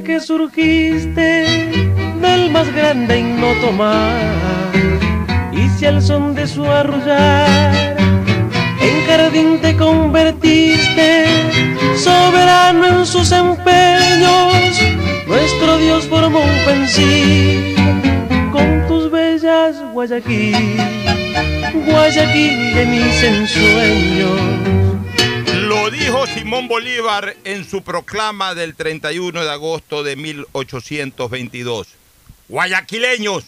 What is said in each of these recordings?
Que surgiste del más grande y no tomar. Y si al son de su arrullar en jardín te convertiste, soberano en sus empeños, nuestro Dios formó un pensil con tus bellas Guayaquil, Guayaquil de mis ensueños dijo Simón Bolívar en su proclama del 31 de agosto de 1822. Guayaquileños,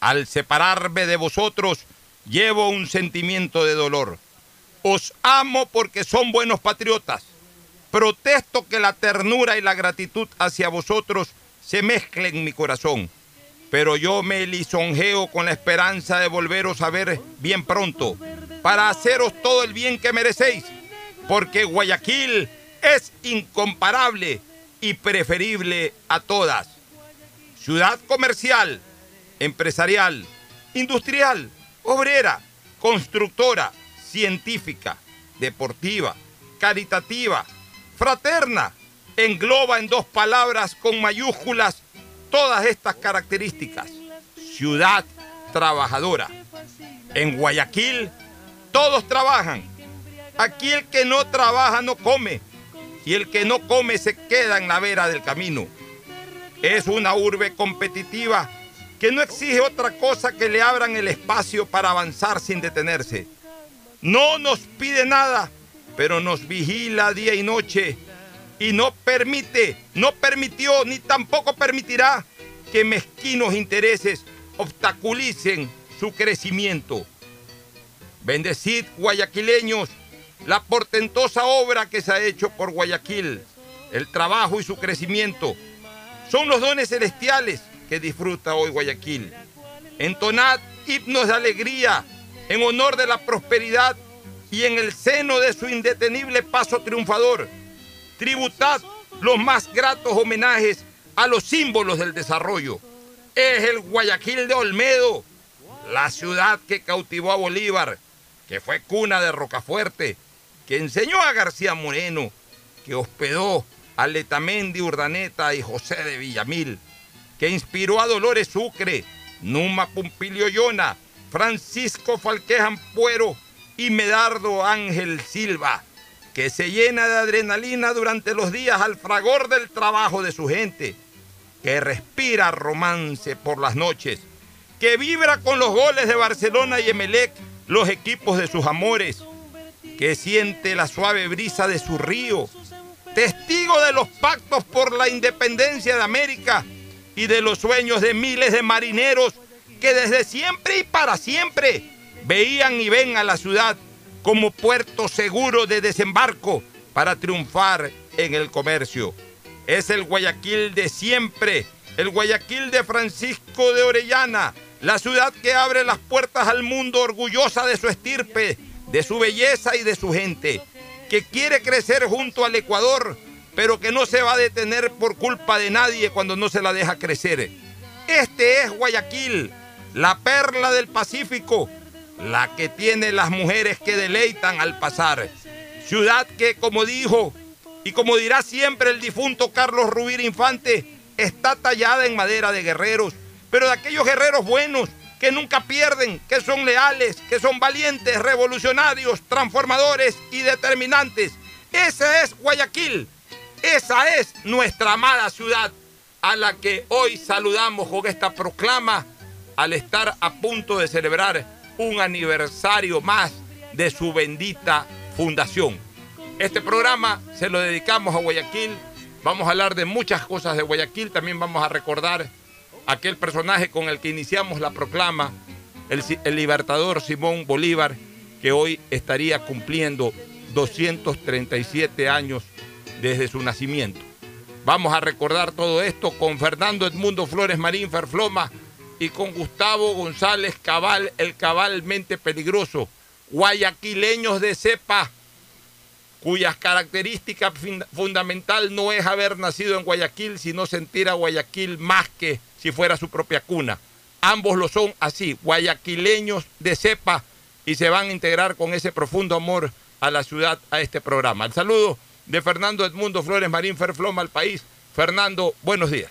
al separarme de vosotros, llevo un sentimiento de dolor. Os amo porque son buenos patriotas. Protesto que la ternura y la gratitud hacia vosotros se mezclen en mi corazón. Pero yo me lisonjeo con la esperanza de volveros a ver bien pronto, para haceros todo el bien que merecéis porque Guayaquil es incomparable y preferible a todas. Ciudad comercial, empresarial, industrial, obrera, constructora, científica, deportiva, caritativa, fraterna, engloba en dos palabras con mayúsculas todas estas características. Ciudad trabajadora. En Guayaquil todos trabajan Aquí el que no trabaja no come y el que no come se queda en la vera del camino. Es una urbe competitiva que no exige otra cosa que le abran el espacio para avanzar sin detenerse. No nos pide nada, pero nos vigila día y noche y no permite, no permitió ni tampoco permitirá que mezquinos intereses obstaculicen su crecimiento. Bendecid, guayaquileños, la portentosa obra que se ha hecho por Guayaquil, el trabajo y su crecimiento. Son los dones celestiales que disfruta hoy Guayaquil. Entonad himnos de alegría en honor de la prosperidad y en el seno de su indetenible paso triunfador. Tributad los más gratos homenajes a los símbolos del desarrollo. Es el Guayaquil de Olmedo, la ciudad que cautivó a Bolívar, que fue cuna de Rocafuerte, que enseñó a García Moreno, que hospedó a Letamendi Urdaneta y José de Villamil, que inspiró a Dolores Sucre, Numa Pumpilio Yona, Francisco Falquejan Puero y Medardo Ángel Silva, que se llena de adrenalina durante los días al fragor del trabajo de su gente, que respira romance por las noches, que vibra con los goles de Barcelona y Emelec, los equipos de sus amores, que siente la suave brisa de su río, testigo de los pactos por la independencia de América y de los sueños de miles de marineros que desde siempre y para siempre veían y ven a la ciudad como puerto seguro de desembarco para triunfar en el comercio. Es el Guayaquil de siempre, el Guayaquil de Francisco de Orellana, la ciudad que abre las puertas al mundo orgullosa de su estirpe, de su belleza y de su gente, que quiere crecer junto al Ecuador, pero que no se va a detener por culpa de nadie cuando no se la deja crecer. Este es Guayaquil, la perla del Pacífico, la que tiene las mujeres que deleitan al pasar. Ciudad que, como dijo y como dirá siempre el difunto Carlos Rubir Infante, está tallada en madera de guerreros, pero de aquellos guerreros buenos que nunca pierden, que son leales, que son valientes, revolucionarios, transformadores y determinantes. Ese es Guayaquil, esa es nuestra amada ciudad a la que hoy saludamos con esta proclama al estar a punto de celebrar un aniversario más de su bendita fundación. Este programa se lo dedicamos a Guayaquil. Vamos a hablar de muchas cosas de Guayaquil. También vamos a recordar aquel personaje con el que iniciamos la proclama, el, libertador Simón Bolívar, que hoy estaría cumpliendo 237 años desde su nacimiento. Vamos a recordar todo esto con Fernando Edmundo Flores Marín Ferfloma y con Gustavo González Cabal, el cabalmente peligroso, guayaquileños de cepa, cuyas características fundamental no es haber nacido en Guayaquil, sino sentir a Guayaquil más que si fuera su propia cuna. Ambos lo son así, guayaquileños de cepa, y se van a integrar con ese profundo amor a la ciudad, a este programa. El saludo de Fernando Edmundo Flores Marín Ferfloma al país. Fernando, buenos días.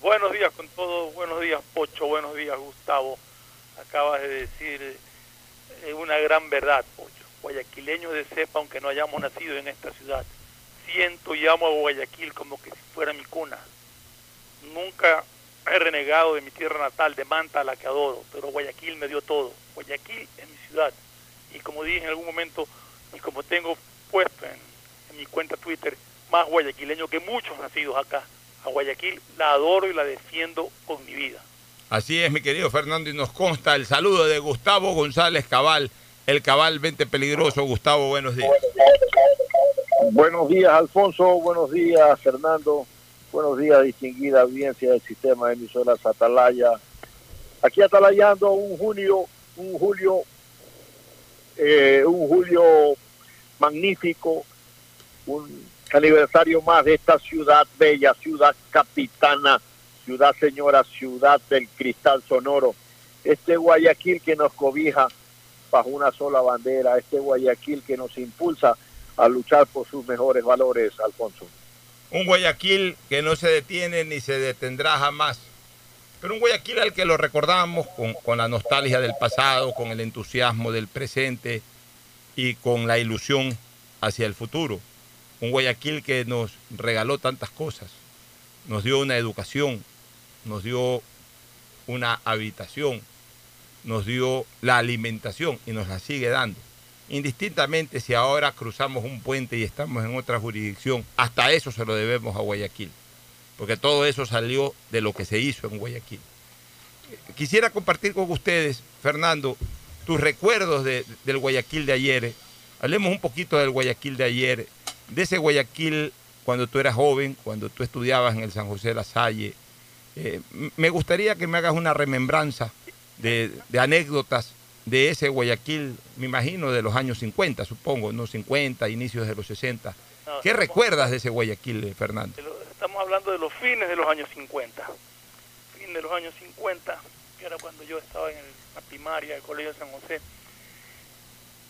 Buenos días con todos, buenos días Pocho, buenos días Gustavo. Acabas de decir eh, una gran verdad, Pocho. Guayaquileño de cepa, aunque no hayamos nacido en esta ciudad. Siento y amo a Guayaquil como que si fuera mi cuna. Nunca he renegado de mi tierra natal, de Manta, a la que adoro, pero Guayaquil me dio todo. Guayaquil es mi ciudad. Y como dije en algún momento, y como tengo puesto en, en mi cuenta Twitter, más guayaquileño que muchos nacidos acá a Guayaquil la adoro y la defiendo con mi vida. Así es, mi querido Fernando, y nos consta el saludo de Gustavo González Cabal, el Cabal 20 Peligroso. Gustavo, buenos días. Buenos días, Alfonso. Buenos días, Fernando. Buenos días, distinguida audiencia del sistema de emisoras Atalaya. Aquí atalayando un junio, un julio, eh, un julio magnífico, un aniversario más de esta ciudad bella, ciudad capitana, ciudad señora, ciudad del cristal sonoro. Este Guayaquil que nos cobija bajo una sola bandera, este Guayaquil que nos impulsa a luchar por sus mejores valores, Alfonso. Un Guayaquil que no se detiene ni se detendrá jamás, pero un Guayaquil al que lo recordamos con, con la nostalgia del pasado, con el entusiasmo del presente y con la ilusión hacia el futuro. Un Guayaquil que nos regaló tantas cosas, nos dio una educación, nos dio una habitación, nos dio la alimentación y nos la sigue dando. Indistintamente si ahora cruzamos un puente y estamos en otra jurisdicción, hasta eso se lo debemos a Guayaquil, porque todo eso salió de lo que se hizo en Guayaquil. Quisiera compartir con ustedes, Fernando, tus recuerdos de, del Guayaquil de ayer. Hablemos un poquito del Guayaquil de ayer, de ese Guayaquil cuando tú eras joven, cuando tú estudiabas en el San José de la Salle. Eh, me gustaría que me hagas una remembranza de, anécdotas de ese Guayaquil, me imagino de los años 50, supongo, no 50, inicios de los 60. No, ¿Qué recuerdas de ese Guayaquil, Fernando? Estamos hablando de los fines de los años 50. Fin de los años 50, que era cuando yo estaba en la primaria del Colegio de San José.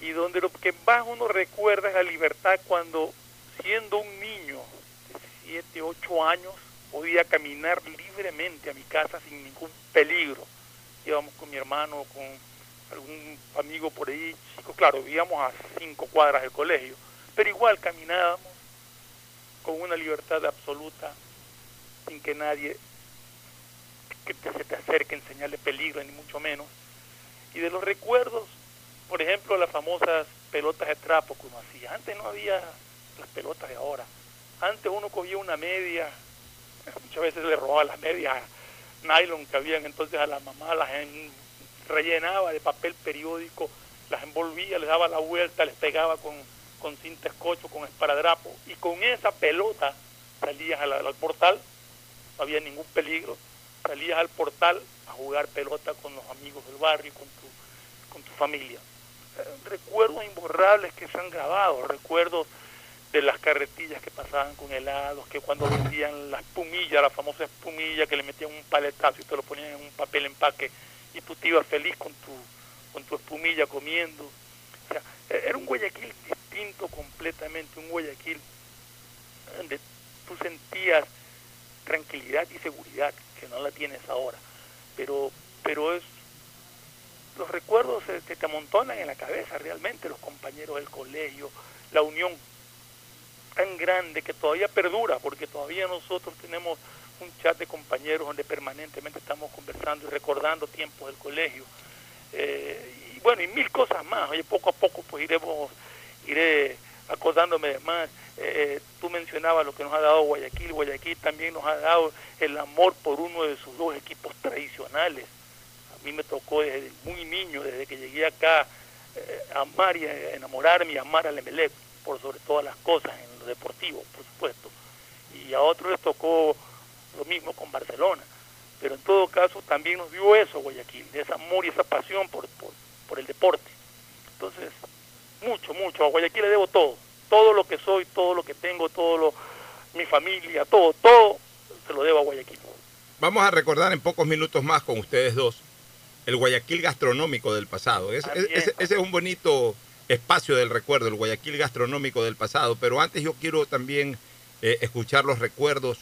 Y donde lo que más uno recuerda es la libertad cuando siendo un niño de 7, 8 años, podía caminar libremente a mi casa sin ningún peligro. Íbamos con mi hermano, con algún amigo por ahí, chico, claro, vivíamos a cinco cuadras del colegio, pero igual caminábamos con una libertad absoluta, sin que nadie que te, se te acerque en señal de peligro, ni mucho menos. Y de los recuerdos, por ejemplo, las famosas pelotas de trapo que uno hacía. Antes no había las pelotas de ahora. Antes uno cogía una media, muchas veces le robaba las medias nylon que habían entonces a la mamá, las en- rellenaba de papel periódico, las envolvía, les daba la vuelta, les pegaba con, con cinta con esparadrapo, y con esa pelota salías al portal, no había ningún peligro, salías al portal a jugar pelota con los amigos del barrio, con tu, con tu familia. Eh, recuerdos imborrables que se han grabado, recuerdos de las carretillas que pasaban con helados, que cuando vendían la espumilla, la famosa espumilla, que le metían un paletazo y te lo ponían en un papel empaque y tú te ibas feliz con tu, con tu espumilla comiendo. O sea, e- era un Guayaquil distinto completamente, un Guayaquil donde tú sentías tranquilidad y seguridad, que no la tienes ahora. Pero, pero es los recuerdos se, se te amontonan en la cabeza realmente, los compañeros del colegio, la unión tan grande que todavía perdura, porque todavía nosotros tenemos un chat de compañeros donde permanentemente estamos conversando y recordando tiempos del colegio. Eh, y bueno, y mil cosas más. Oye, poco a poco pues iremos, iré acordándome de más. Eh, tú mencionabas lo que nos ha dado Guayaquil. Guayaquil también nos ha dado el amor por uno de sus dos equipos tradicionales. A mí me tocó desde muy niño, desde que llegué acá, eh, amar y eh, enamorarme y amar al Emelec, por sobre todas las cosas, en lo deportivo, por supuesto. Y a otros les tocó lo mismo con Barcelona. Pero en todo caso también nos dio eso Guayaquil, ese amor y esa pasión por, por, por el deporte. Entonces, mucho, mucho. A Guayaquil le debo todo. Todo lo que soy, todo lo que tengo, todo lo, mi familia, todo, todo se lo debo a Guayaquil. Vamos a recordar en pocos minutos más con ustedes dos el Guayaquil gastronómico del pasado. Es- Así es- es. ese, ese es un bonito espacio del recuerdo, el Guayaquil gastronómico del pasado. Pero antes yo quiero también eh, escuchar los recuerdos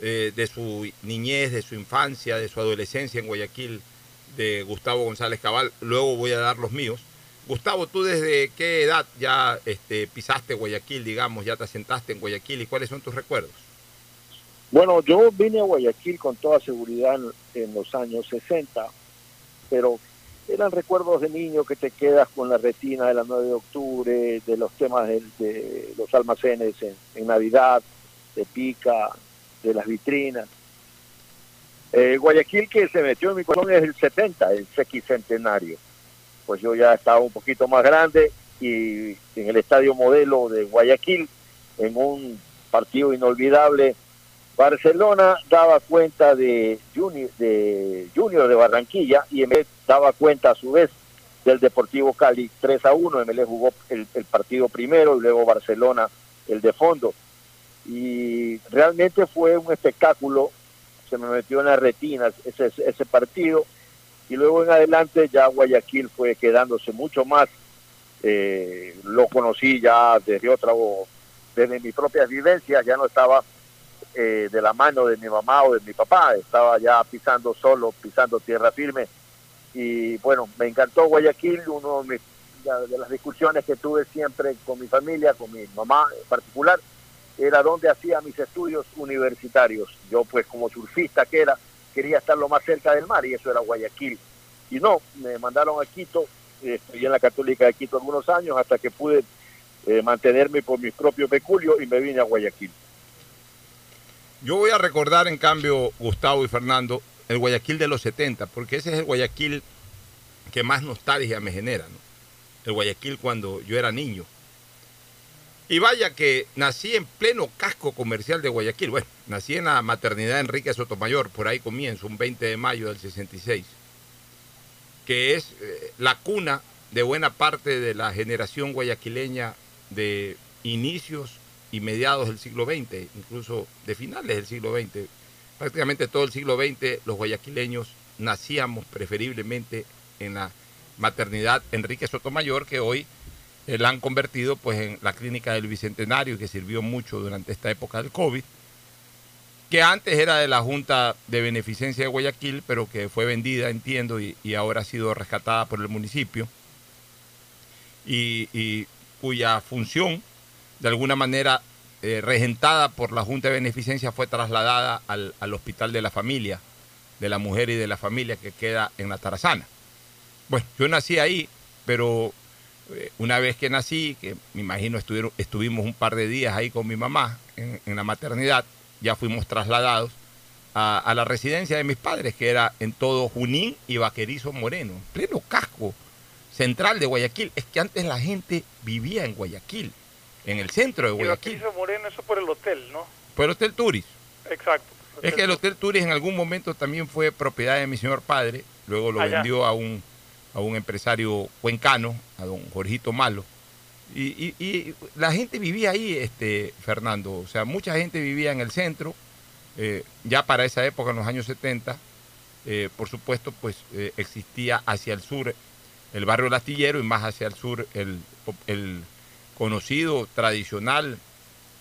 eh, de su niñez, de su infancia, de su adolescencia en Guayaquil, de Gustavo González Cabal. Luego voy a dar los míos. Gustavo, ¿tú desde qué edad ya este, pisaste Guayaquil, digamos, ya te asentaste en Guayaquil y cuáles son tus recuerdos? Bueno, yo vine a Guayaquil con toda seguridad en, los años 60, pero eran recuerdos de niño que te quedas con la retina de la 9 de octubre, de los temas del- de, los almacenes en, en Navidad, de Pica, de las vitrinas. Eh, Guayaquil que se metió en mi corazón es el 70, el sesquicentenario. Pues yo ya estaba un poquito más grande y en el estadio modelo de Guayaquil, en un partido inolvidable, Barcelona daba cuenta de Junior de, Junior de Barranquilla y MLE daba cuenta a su vez del Deportivo Cali 3 a 1. MLE jugó el partido primero y luego Barcelona el de fondo. Y realmente fue un espectáculo, se me metió en la retina ese, ese partido. Y luego en adelante ya Guayaquil fue quedándose mucho más. eh, lo conocí ya desde otra, desde mi propia vivencia, ya no estaba eh, de la mano de mi mamá o de mi papá, estaba ya pisando solo, pisando tierra firme. Y bueno, me encantó Guayaquil, uno de, mis- de las discusiones que tuve siempre con mi familia, con mi mamá en particular, era donde hacía mis estudios universitarios. Yo pues como surfista que era, quería estar lo más cerca del mar y eso era Guayaquil. Y no, me mandaron a Quito, eh, estudié en la Católica de Quito algunos años hasta que pude eh, mantenerme por mis propios peculios y me vine a Guayaquil. Yo voy a recordar, en cambio, Gustavo y Fernando, el Guayaquil de los 70, porque ese es el Guayaquil que más nostalgia me genera, ¿no? El Guayaquil cuando yo era niño. Y vaya que nací en pleno casco comercial de Guayaquil. Bueno, nací en la maternidad Enrique Sotomayor, por ahí comienzo, un 20 de mayo del 66, que es eh, la cuna de buena parte de la generación guayaquileña de inicios y mediados del siglo XX, incluso de finales del siglo XX. Prácticamente todo el siglo XX los guayaquileños nacíamos preferiblemente en la maternidad Enrique Sotomayor, que hoy eh, la han convertido pues en la clínica del Bicentenario, que sirvió mucho durante esta época del COVID, que antes era de la Junta de Beneficencia de Guayaquil, pero que fue vendida, entiendo, y, ahora ha sido rescatada por el municipio, y, cuya función de alguna manera eh, regentada por la Junta de Beneficencia, fue trasladada al, al Hospital de la Familia, de la Mujer y de la Familia que queda en la Tarazana. Bueno, yo nací ahí, pero una vez que nací, que me imagino estuvieron, estuvimos un par de días ahí con mi mamá en, en la maternidad, ya fuimos trasladados a, a la residencia de mis padres, que era en todo Junín y Vaquerizo Moreno, en pleno casco central de Guayaquil. Es que antes la gente vivía en Guayaquil, en el centro de Y Guayaquil, Baquirizo Moreno, eso por el hotel, ¿no? por el Hotel Turis. Exacto. Es que el Hotel Turis en algún momento también fue propiedad de mi señor padre, luego lo vendió a un, a un empresario cuencano, a don Jorgito Malo. Y, la gente vivía ahí, este, Fernando. O sea, mucha gente vivía en el centro, eh, ya para esa época, en los años 70. eh, por supuesto, pues eh, existía hacia el sur el barrio El Astillero y más hacia el sur el conocido, tradicional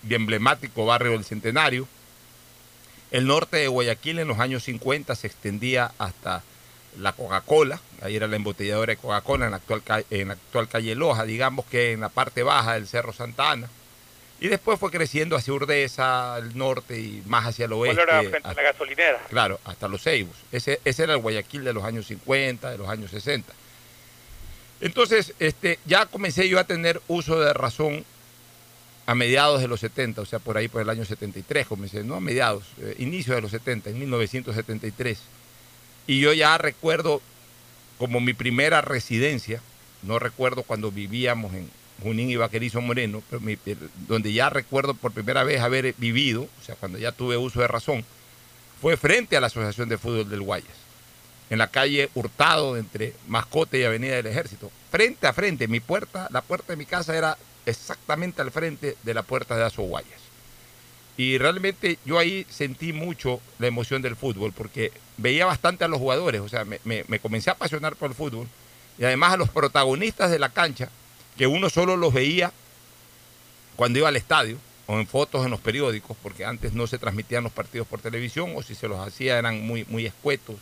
y emblemático barrio del Centenario. El norte de Guayaquil en los años 50 se extendía hasta la Coca-Cola, ahí era la embotelladora de Coca-Cola en la actual, en la actual calle Loja, digamos que en la parte baja del Cerro Santa Ana. Y después fue creciendo hacia Urdesa, el norte y más hacia el oeste. ¿Cuál era frente a la gasolinera? Claro, hasta los Ceibos. Ese, ese era el Guayaquil de los años 50, de los años 60. Entonces, este, ya comencé yo a tener uso de razón a mediados de los 70, o sea, por ahí por el año 73 comencé, no a mediados, eh, inicio de los 70, en 1973. Y yo ya recuerdo como mi primera residencia, no recuerdo cuando vivíamos en Junín y Vaquerizo Moreno, pero mi- donde ya recuerdo por primera vez haber vivido, o sea, cuando ya tuve uso de razón, fue frente a la Asociación de Fútbol del Guayas, en la calle Hurtado, entre Mascote y Avenida del Ejército. Frente a frente, mi puerta, la puerta de mi casa era exactamente al frente de la puerta de Aso Guayas. Y realmente yo ahí sentí mucho la emoción del fútbol, porque veía bastante a los jugadores, o sea, me, me- me comencé a apasionar por el fútbol, y además a los protagonistas de la cancha, que uno solo los veía cuando iba al estadio, o en fotos en los periódicos, porque antes no se transmitían los partidos por televisión, o si se los hacía eran muy, muy escuetos,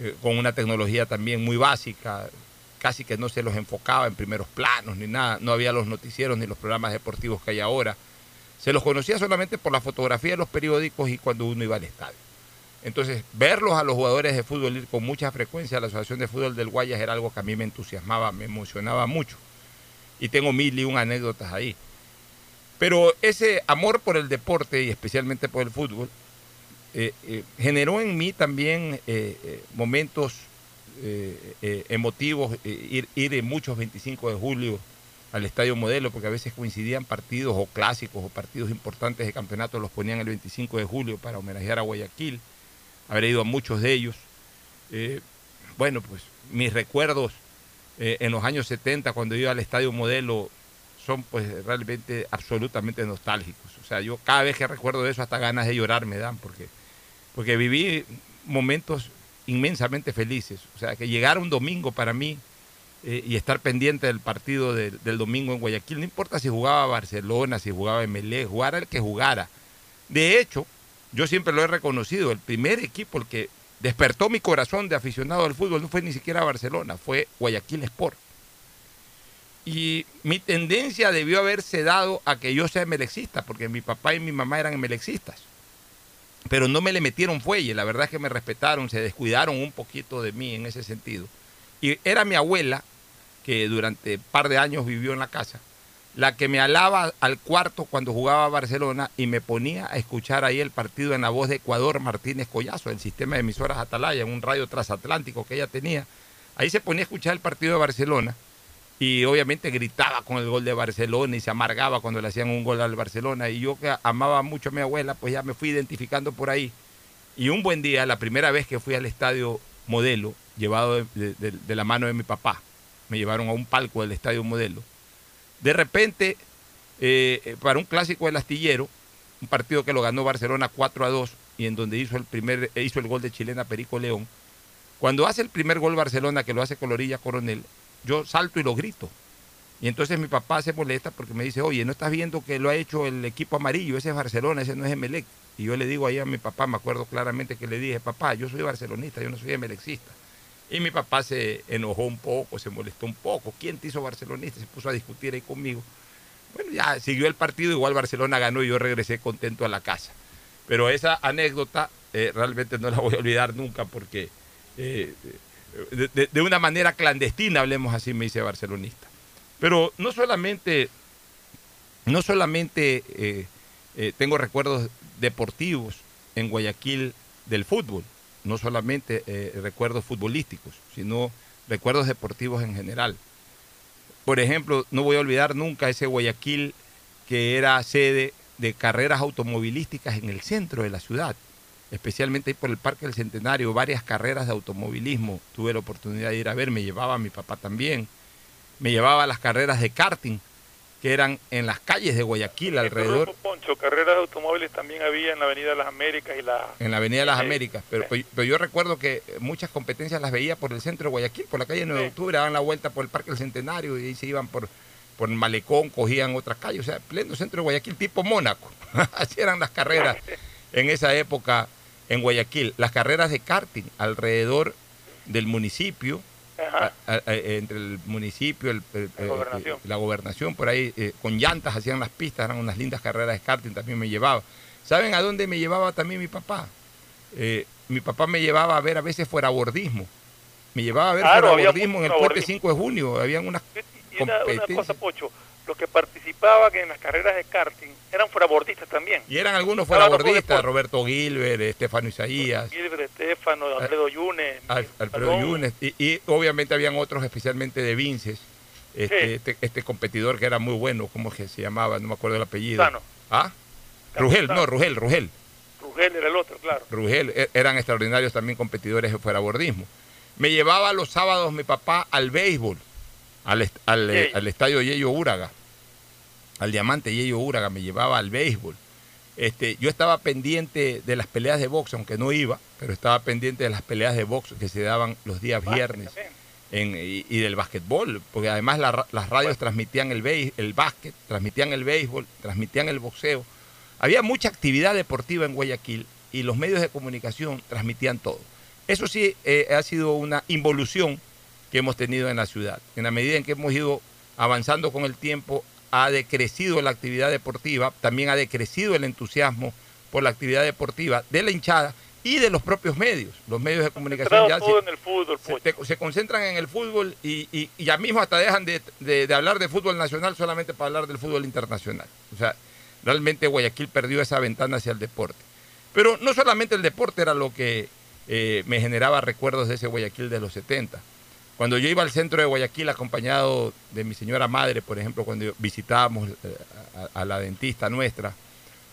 eh, con una tecnología también muy básica, casi que no se los enfocaba en primeros planos ni nada, no había los noticieros ni los programas deportivos que hay ahora. Se los conocía solamente por la fotografía de los periódicos y cuando uno iba al estadio. Entonces, verlos a los jugadores de fútbol ir con mucha frecuencia a la Asociación de Fútbol del Guayas era algo que a mí me entusiasmaba, me emocionaba mucho. Y tengo mil y un anécdotas ahí. Pero ese amor por el deporte y especialmente por el fútbol eh, eh, generó en mí también eh, momentos emotivos, ir, ir en muchos 25 de julio al Estadio Modelo, porque a veces coincidían partidos o clásicos o partidos importantes de campeonato, los ponían el 25 de julio para homenajear a Guayaquil. Habré ido a muchos de ellos. Eh, bueno, pues mis recuerdos eh, en los años 70, cuando iba al Estadio Modelo, son pues realmente absolutamente nostálgicos. O sea, yo cada vez que recuerdo eso, hasta ganas de llorar me dan, porque, porque viví momentos inmensamente felices. O sea, que llegar un domingo para mí eh, y estar pendiente del partido del, domingo en Guayaquil, no importa si jugaba Barcelona, si jugaba MLE, jugara el que jugara. De hecho, yo siempre lo he reconocido, el primer equipo, el que despertó mi corazón de aficionado al fútbol, no fue ni siquiera Barcelona, fue Guayaquil Sport. Y mi tendencia debió haberse dado a que yo sea emelexista, porque mi papá y mi mamá eran emelexistas. Pero no me le metieron fuelle, la verdad es que me respetaron, se descuidaron un poquito de mí en ese sentido. Y era mi abuela, que durante un par de años vivió en la casa, la que me alaba al cuarto cuando jugaba a Barcelona y me ponía a escuchar ahí el partido en la voz de Ecuador Martínez Collazo, el sistema de emisoras Atalaya, en un radio transatlántico que ella tenía. Ahí se ponía a escuchar el partido de Barcelona y obviamente gritaba con el gol de Barcelona y se amargaba cuando le hacían un gol al Barcelona. Y yo que amaba mucho a mi abuela, pues ya me fui identificando por ahí. Y un buen día, la primera vez que fui al estadio Modelo, llevado de, la mano de mi papá, me llevaron a un palco del estadio Modelo. De repente, eh, eh, para un clásico del astillero, un partido que lo ganó Barcelona 4 a 2 y en donde hizo el primer eh, hizo el gol de chilena Perico León. Cuando hace el primer gol Barcelona, que lo hace Colorilla Coronel, yo salto y lo grito. Y entonces mi papá se molesta porque me dice, oye, ¿no estás viendo que lo ha hecho el equipo amarillo? Ese es Barcelona, ese no es Emelec. Y yo le digo ahí a mi papá, me acuerdo claramente que le dije, papá, yo soy barcelonista, yo no soy emelecista. Y mi papá se enojó un poco, se molestó un poco. ¿Quién te hizo barcelonista? Se puso a discutir ahí conmigo. Bueno, ya siguió el partido, igual Barcelona ganó y yo regresé contento a la casa. Pero esa anécdota eh, realmente no la voy a olvidar nunca porque eh, de, una manera clandestina, hablemos así, me hice barcelonista. Pero no solamente, no solamente eh, tengo recuerdos deportivos en Guayaquil del fútbol, no solamente eh, recuerdos futbolísticos, sino recuerdos deportivos en general. Por ejemplo, no voy a olvidar nunca ese Guayaquil que era sede de carreras automovilísticas en el centro de la ciudad, especialmente por el Parque del Centenario, varias carreras de automovilismo. Tuve la oportunidad de ir a ver, me llevaba a mi papá también, me llevaba a las carreras de karting que eran en las calles de Guayaquil alrededor, Poncho, carreras de automóviles también había en la Avenida de las Américas y la... en la Avenida de las Sí. Américas, pero, pero yo recuerdo que muchas competencias las veía por el centro de Guayaquil, por la calle 9 de Sí. octubre, daban la vuelta por el Parque del Centenario y ahí se iban por, por Malecón, cogían otras calles, o sea, pleno centro de Guayaquil, tipo Mónaco. Así eran las carreras en esa época en Guayaquil. Las carreras de karting alrededor del municipio. A- entre el municipio, el- el- La gobernación. la gobernación, por ahí, eh, con llantas hacían las pistas, eran unas lindas carreras de karting, también me llevaba. ¿Saben a dónde me llevaba también mi papá? Eh, mi papá me llevaba a ver a veces fuera bordismo. Me llevaba a ver Claro, fuera bordismo en el puente fuerabordismo. 5 de junio. Habían unas Y una, una cosa, Pocho, los que participaban en las carreras de karting eran fuerabordistas también. y eran algunos Estaba fuera otro bordistas, deporte. Roberto Gilbert, Estefano Isaías. Gilbert Estefano, Alfredo Yunes, Al- Alfredo. Yunes, y, y obviamente habían otros, especialmente de Vinces, este, Sí. este, este competidor que era muy bueno, ¿cómo que se llamaba? No me acuerdo el apellido. Sano. ¿Ah? Rugel, no, Rugel, Rugel. Rugel era el otro, claro. Rugel, e- eran extraordinarios también competidores de fuerabordismo. Me llevaba los sábados mi papá al béisbol, al, est- al, eh, al estadio Yeyo Úraga, al diamante Yeyo Úraga, me llevaba al béisbol. Este, yo estaba pendiente de las peleas de box, aunque no iba, pero estaba pendiente de las peleas de box que se daban los días viernes en- y, y del básquetbol, porque además la las radios transmitían el, béis- el básquet, transmitían el béisbol, transmitían el boxeo. Había mucha actividad deportiva en Guayaquil y los medios de comunicación transmitían todo. Eso sí eh, ha sido una involución que hemos tenido en la ciudad. En la medida en que hemos ido avanzando con el tiempo, ha decrecido la actividad deportiva, también ha decrecido el entusiasmo por la actividad deportiva de la hinchada y de los propios medios. Los medios de comunicación ya todo se- en el fútbol, se, te- se concentran en el fútbol y, y- y ya mismo hasta dejan de, de- de hablar de fútbol nacional solamente para hablar del fútbol internacional. O sea, realmente Guayaquil perdió esa ventana hacia el deporte. Pero no solamente el deporte era lo que eh, me generaba recuerdos de ese Guayaquil de los 70. Cuando yo iba al centro de Guayaquil acompañado de mi señora madre, por ejemplo, cuando visitábamos eh, a, la dentista nuestra,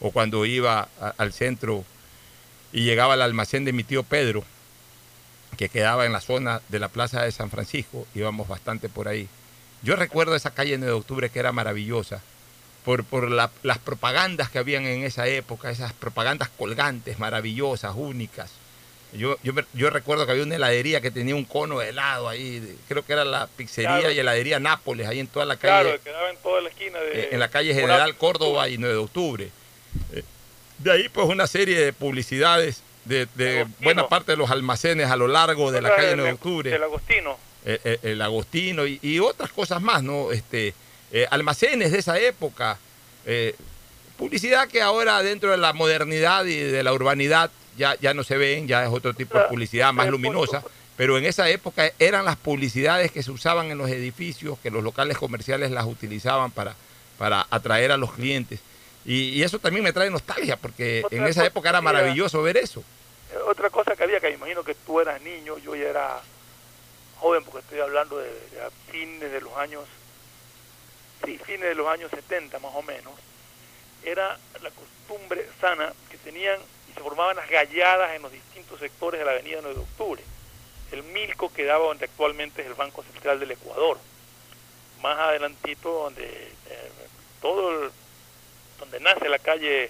o cuando iba al centro y llegaba al almacén de mi tío Pedro, que quedaba en la zona de la Plaza de San Francisco, íbamos bastante por ahí. Yo recuerdo esa calle 9 de octubre que era maravillosa, por, por la- las propagandas que habían en esa época, esas propagandas colgantes, maravillosas, únicas. Yo, yo, yo recuerdo que había una heladería que tenía un cono de helado ahí, de- creo que era la pizzería Claro. y heladería Nápoles, ahí en toda la calle. Claro, quedaba en toda la esquina de... Eh, en la calle Una- General Córdoba y 9 de octubre. Eh, De ahí pues una serie de publicidades de, buena parte de los almacenes a lo largo de la calle del- 9 de octubre, Del Agostino. eh, el Agostino y, y otras cosas más, ¿no? Este, almacenes de esa época, publicidad que ahora dentro de la modernidad y de la urbanidad ya, ya no se ven, ya es otro tipo de Claro, publicidad más el luminosa, pero en esa época eran las publicidades que se usaban en los edificios, que los locales comerciales las utilizaban para, para atraer a los clientes. Y, y eso también me trae nostalgia, porque Otra en esa época era maravilloso ver eso. Eh, Otra cosa que había, que me imagino que tú eras niño, yo ya era joven, porque estoy hablando de, de a fines de los años, sí, fines de los años 70 más o menos, era la costumbre sana que tenían se formaban las galladas en los distintos sectores de la avenida 9 de octubre. El Milco quedaba donde actualmente es el Banco Central del Ecuador. Más adelantito, donde eh, todo el- donde nace la calle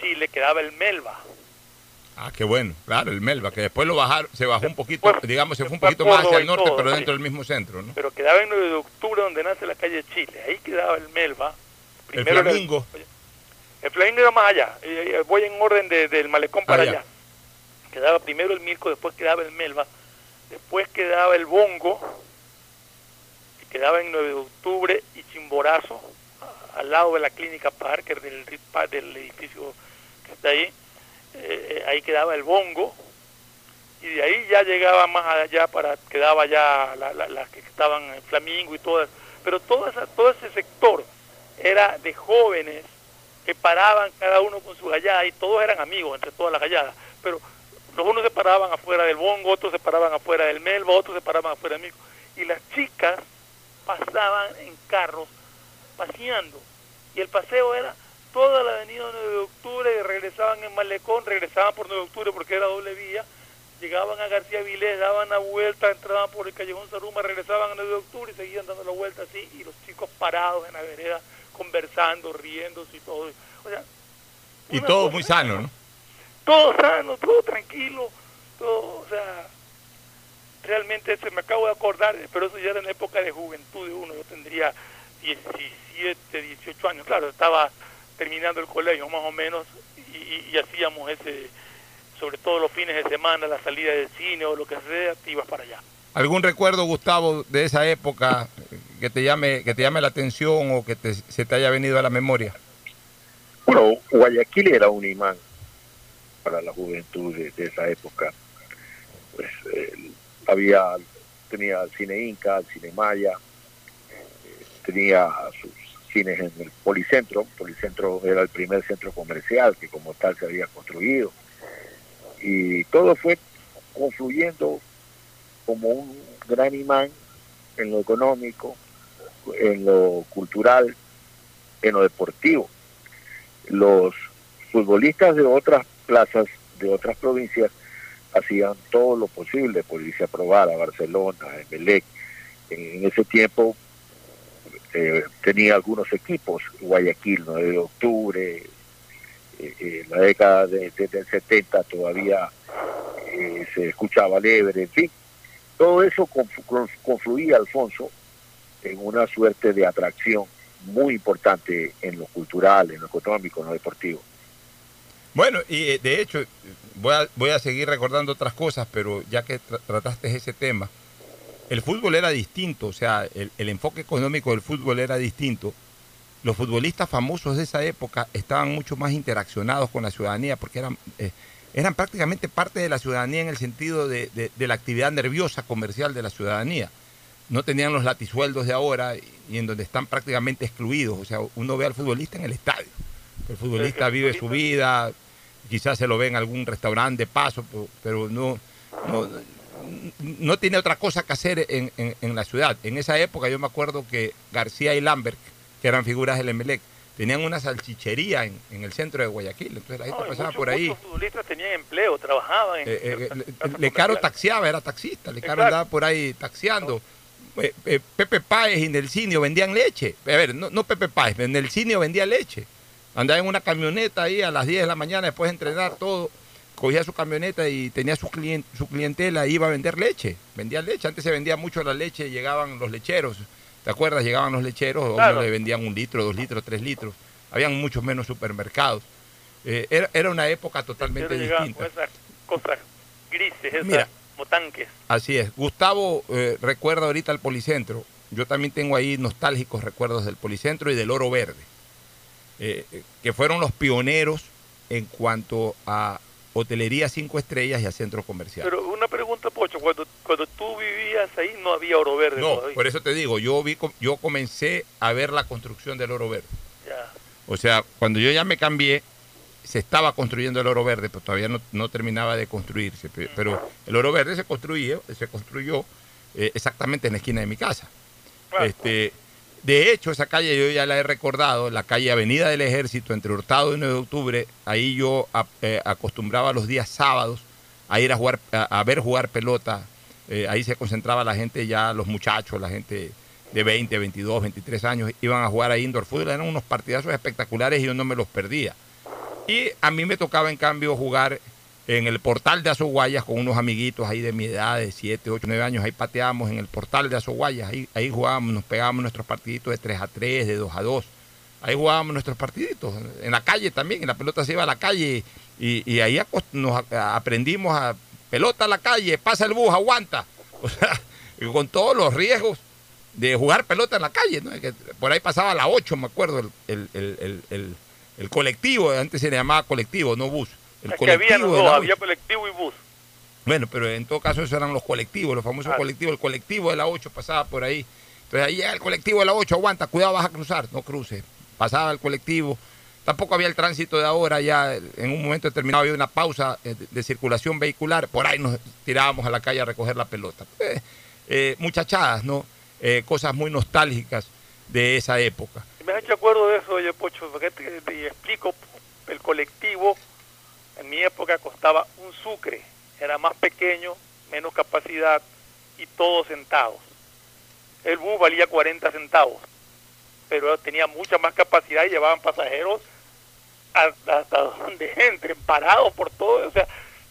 Chile, quedaba el Melba. Ah, qué bueno, claro, el Melba, que después lo bajaron, se bajó un poquito, digamos, se fue un poquito más hacia el norte, todo, pero sí. dentro del mismo centro, ¿no? pero quedaba en 9 de octubre donde nace la calle Chile. Ahí quedaba el Melba. El era Flamingo. El Flamingo era más allá. Eh, eh, Voy en orden de- del malecón para Allá. allá. Quedaba primero el Mirco, después quedaba el Melba, después quedaba el Bongo, y quedaba en 9 de octubre y Chimborazo, al lado de la clínica Parker del, del edificio que está ahí. Eh, ahí quedaba el bongo y de ahí ya llegaba más allá para quedaba ya las que estaban en Flamingo y todas pero todo, esa, todo ese sector era de jóvenes que paraban cada uno con su gallada y todos eran amigos entre todas las galladas pero los unos se paraban afuera del bongo, otros se paraban afuera del melbo, otros se paraban afuera del mico. Y las chicas pasaban en carros paseando. Y el paseo era toda la avenida 9 de octubre, regresaban en Malecón, regresaban por 9 de octubre porque era doble vía, llegaban a García Vilés, daban la vuelta, entraban por el callejón Saruma, regresaban a 9 de octubre y seguían dando la vuelta así, y los chicos parados en la vereda, conversando, riéndose y todo. O sea, y todo muy sano, ¿no? todo sano, todo tranquilo, todo, o sea, realmente se me acabo de acordar, pero eso ya era en época de juventud de uno, yo tendría 17, 18 años, claro, estaba terminando el colegio más o menos y, hacíamos ese, sobre todo los fines de semana, la salida del cine o lo que sea, te ibas para allá. ¿Algún recuerdo, Gustavo, de esa época que te llame, que te llame la atención o que se te haya venido a la memoria? Bueno, Guayaquil era un imán para la juventud de, esa época. Pues eh, había, tenía el cine Inca, el cine Maya, eh, tenía sus cines en el Policentro. Policentro era el primer centro comercial que como tal se había construido. Y todo fue confluyendo como un gran imán en lo económico, en lo cultural, en lo deportivo. Los futbolistas de otras plazas de otras provincias hacían todo lo posible por irse a probar a Barcelona, a Emelec. En, ese tiempo eh, tenía algunos equipos, Guayaquil, 9 de octubre, eh, eh, en la década de, del 70 todavía se escuchaba Lever, en fin. Todo eso confluía, Alfonso, en una suerte de atracción muy importante en lo cultural, en lo económico, en lo deportivo. Bueno, y eh, de hecho, voy a, voy a seguir recordando otras cosas, pero ya que trataste ese tema, el fútbol era distinto, o sea, el, enfoque económico del fútbol era distinto. Los futbolistas famosos de esa época estaban mucho más interaccionados con la ciudadanía porque eran, eh, eran prácticamente parte de la ciudadanía en el sentido de, de, la actividad nerviosa comercial de la ciudadanía. No tenían los latisueldos de ahora y en donde están prácticamente excluidos. O sea, uno ve al futbolista en el estadio. El futbolista vive su vida, quizás se lo ve en algún restaurante de paso, pero, no, no, tiene otra cosa que hacer en, la ciudad. En esa época yo me acuerdo que García y Lambert, que eran figuras del Emelec, tenían una salchichería en, el centro de Guayaquil. Entonces la gente pasaba por ahí. Muchos futbolistas tenían empleo, trabajaban. En, eh, eh, Lecaro taxiaba, era taxista. Lecaro andaba por ahí taxiando. Eh, Pepe Páez y Nelsinio vendían leche. A ver, no, no Pepe Páez, Nelsinio vendía leche. Andaba en una camioneta ahí a las 10 de la mañana después de entrenar todo. Cogía su camioneta y tenía su, su clientela y iba a vender leche. Vendía leche. Antes se vendía mucho la leche, llegaban los lecheros. ¿Te acuerdas? Llegaban los lecheros, le vendían un litro, dos litros, tres litros. Habían muchos menos supermercados. Eh, era, una época totalmente distinta. esas cosas grises, esas tanques. Así es. Gustavo eh, recuerda ahorita el policentro. Yo también tengo ahí nostálgicos recuerdos del policentro y del oro verde. Eh, que fueron los pioneros en cuanto a hotelería cinco estrellas y a centros comerciales. Pero una pregunta, Pocho, cuando, cuando tú vivías ahí no había oro verde. No, por eso te digo, yo vi, yo comencé a ver la construcción del oro verde. O sea, cuando yo ya me cambié, se estaba construyendo el oro verde, pero todavía no, terminaba de construirse. Pero el oro verde se construyó, se construyó eh, exactamente en la esquina de mi casa. Este, de hecho, esa calle yo ya la he recordado, la calle Avenida del Ejército, entre Hurtado y 9 de octubre, ahí yo eh, acostumbraba los días sábados a ir a jugar, a, ver jugar pelota. Eh, ahí se concentraba la gente ya, los muchachos, la gente de 20, 22, 23 años, iban a jugar a indoor fútbol. Eran unos partidazos espectaculares y yo no me los perdía. Y a mí me tocaba, en cambio, jugar en el portal de Azoguayas con unos amiguitos ahí de mi edad, de 7, 8, 9 años, ahí pateábamos en el portal de Azoguayas, ahí, ahí jugábamos, nos pegábamos nuestros partiditos de 3 a 3, de 2 a 2, ahí jugábamos nuestros partiditos, en la calle también, en la pelota se iba a la calle. Y, ahí nos aprendimos a pelota a la calle, pasa el bus, aguanta, o sea, con todos los riesgos de jugar pelota en la calle, ¿no? Por ahí pasaba la 8, me acuerdo, el, el, el, el, el colectivo, antes se le llamaba colectivo, no bus. El Es que había había 8. colectivo y bus. Bueno, pero en todo caso esos eran los colectivos, los famosos Claro. colectivos. El colectivo de la 8 pasaba por ahí. Entonces ahí llega el colectivo de la 8, aguanta, cuidado, vas a cruzar. No cruce. Pasaba el colectivo. Tampoco había el tránsito de ahora, ya en un momento determinado había una pausa eh, de, de circulación vehicular. Por ahí nos tirábamos a la calle a recoger la pelota. Eh, eh, muchachadas, ¿no? Eh, cosas muy nostálgicas de esa época. Me has hecho acuerdo de eso, oye, Pocho, porque te, te explico, el colectivo en mi época costaba un sucre, era más pequeño, menos capacidad y todos sentados. El bus valía 40 centavos, pero tenía mucha más capacidad y llevaban pasajeros hasta, hasta donde entren, parados por todo, o sea,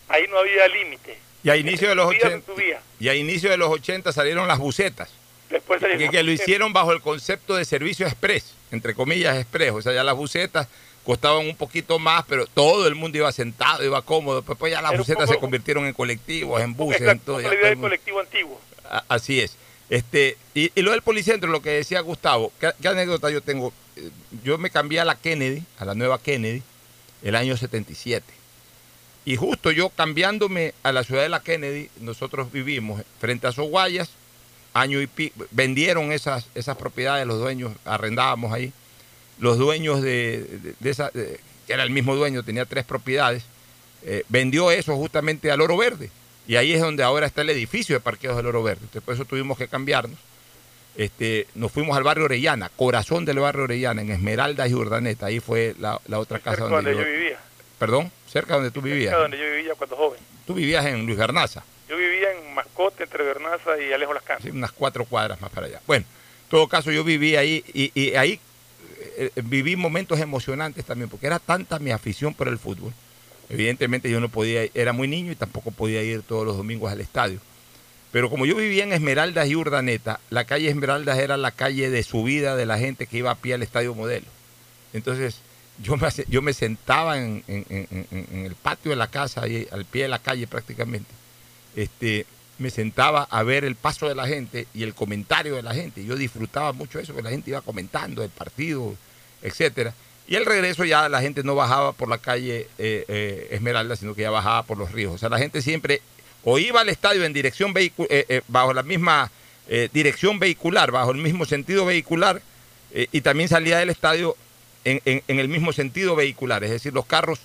ahí no había límite. Y a inicio de los Subía, 80, subía. y a inicio de los 80 salieron las bucetas. Después que, que lo hicieron bajo el concepto de servicio express, entre comillas express, o sea, ya las bucetas costaban un poquito más, pero todo el mundo iba sentado, iba cómodo, pues, pues ya las un bucetas poco- se convirtieron en colectivos, en buses, en todo. la del colectivo antiguo. Así es. Este, y, y lo del policentro, lo que decía Gustavo, ¿qué, qué anécdota yo tengo? Eh, Yo me cambié a la Kennedy, a la nueva Kennedy, el año 77. Y justo yo cambiándome a la ciudad de la Kennedy, nosotros vivimos frente a Soguayas, año y pico, vendieron esas, esas propiedades, los dueños, arrendábamos ahí, los dueños de, de- de esa, de- que era el mismo dueño, tenía tres propiedades, eh, vendió eso justamente al Oro Verde. Y ahí es donde ahora está el edificio de parqueos del Oro Verde. Entonces, por eso tuvimos que cambiarnos. Este, nos fuimos al barrio Orellana, corazón del barrio Orellana, en Esmeraldas y Urdaneta. Ahí fue la, la otra casa cerca donde, donde yo yo, vivía. Perdón, cerca donde tú vivías. Cerca donde yo vivía cuando joven. Tú vivías en Luis Garnaza, Yo vivía en Mascote, entre Bernaza y Alejo Las Canas. sí, unas cuatro cuadras más para allá. Bueno, en todo caso yo viví ahí y, ahí eh, eh, viví momentos emocionantes también, porque era tanta mi afición por el fútbol. Evidentemente yo no podía, era muy niño y tampoco podía ir todos los domingos al estadio. Pero como yo vivía en Esmeraldas y Urdaneta, la calle Esmeraldas era la calle de subida de la gente que iba a pie al estadio modelo. Entonces yo me, yo me sentaba en, en- en- en- en el patio de la casa, ahí, al pie de la calle prácticamente. Este, me sentaba a ver el paso de la gente y el comentario de la gente. Yo disfrutaba mucho eso, que la gente iba comentando el partido, etcétera. Y el regreso ya la gente no bajaba por la calle eh, eh, Esmeralda, sino que ya bajaba por los ríos. O sea, la gente siempre o iba al estadio en dirección eh, eh, bajo la misma dirección vehicular, bajo el mismo sentido vehicular, eh, y también salía del estadio en, en- en el mismo sentido vehicular. Es decir, los carros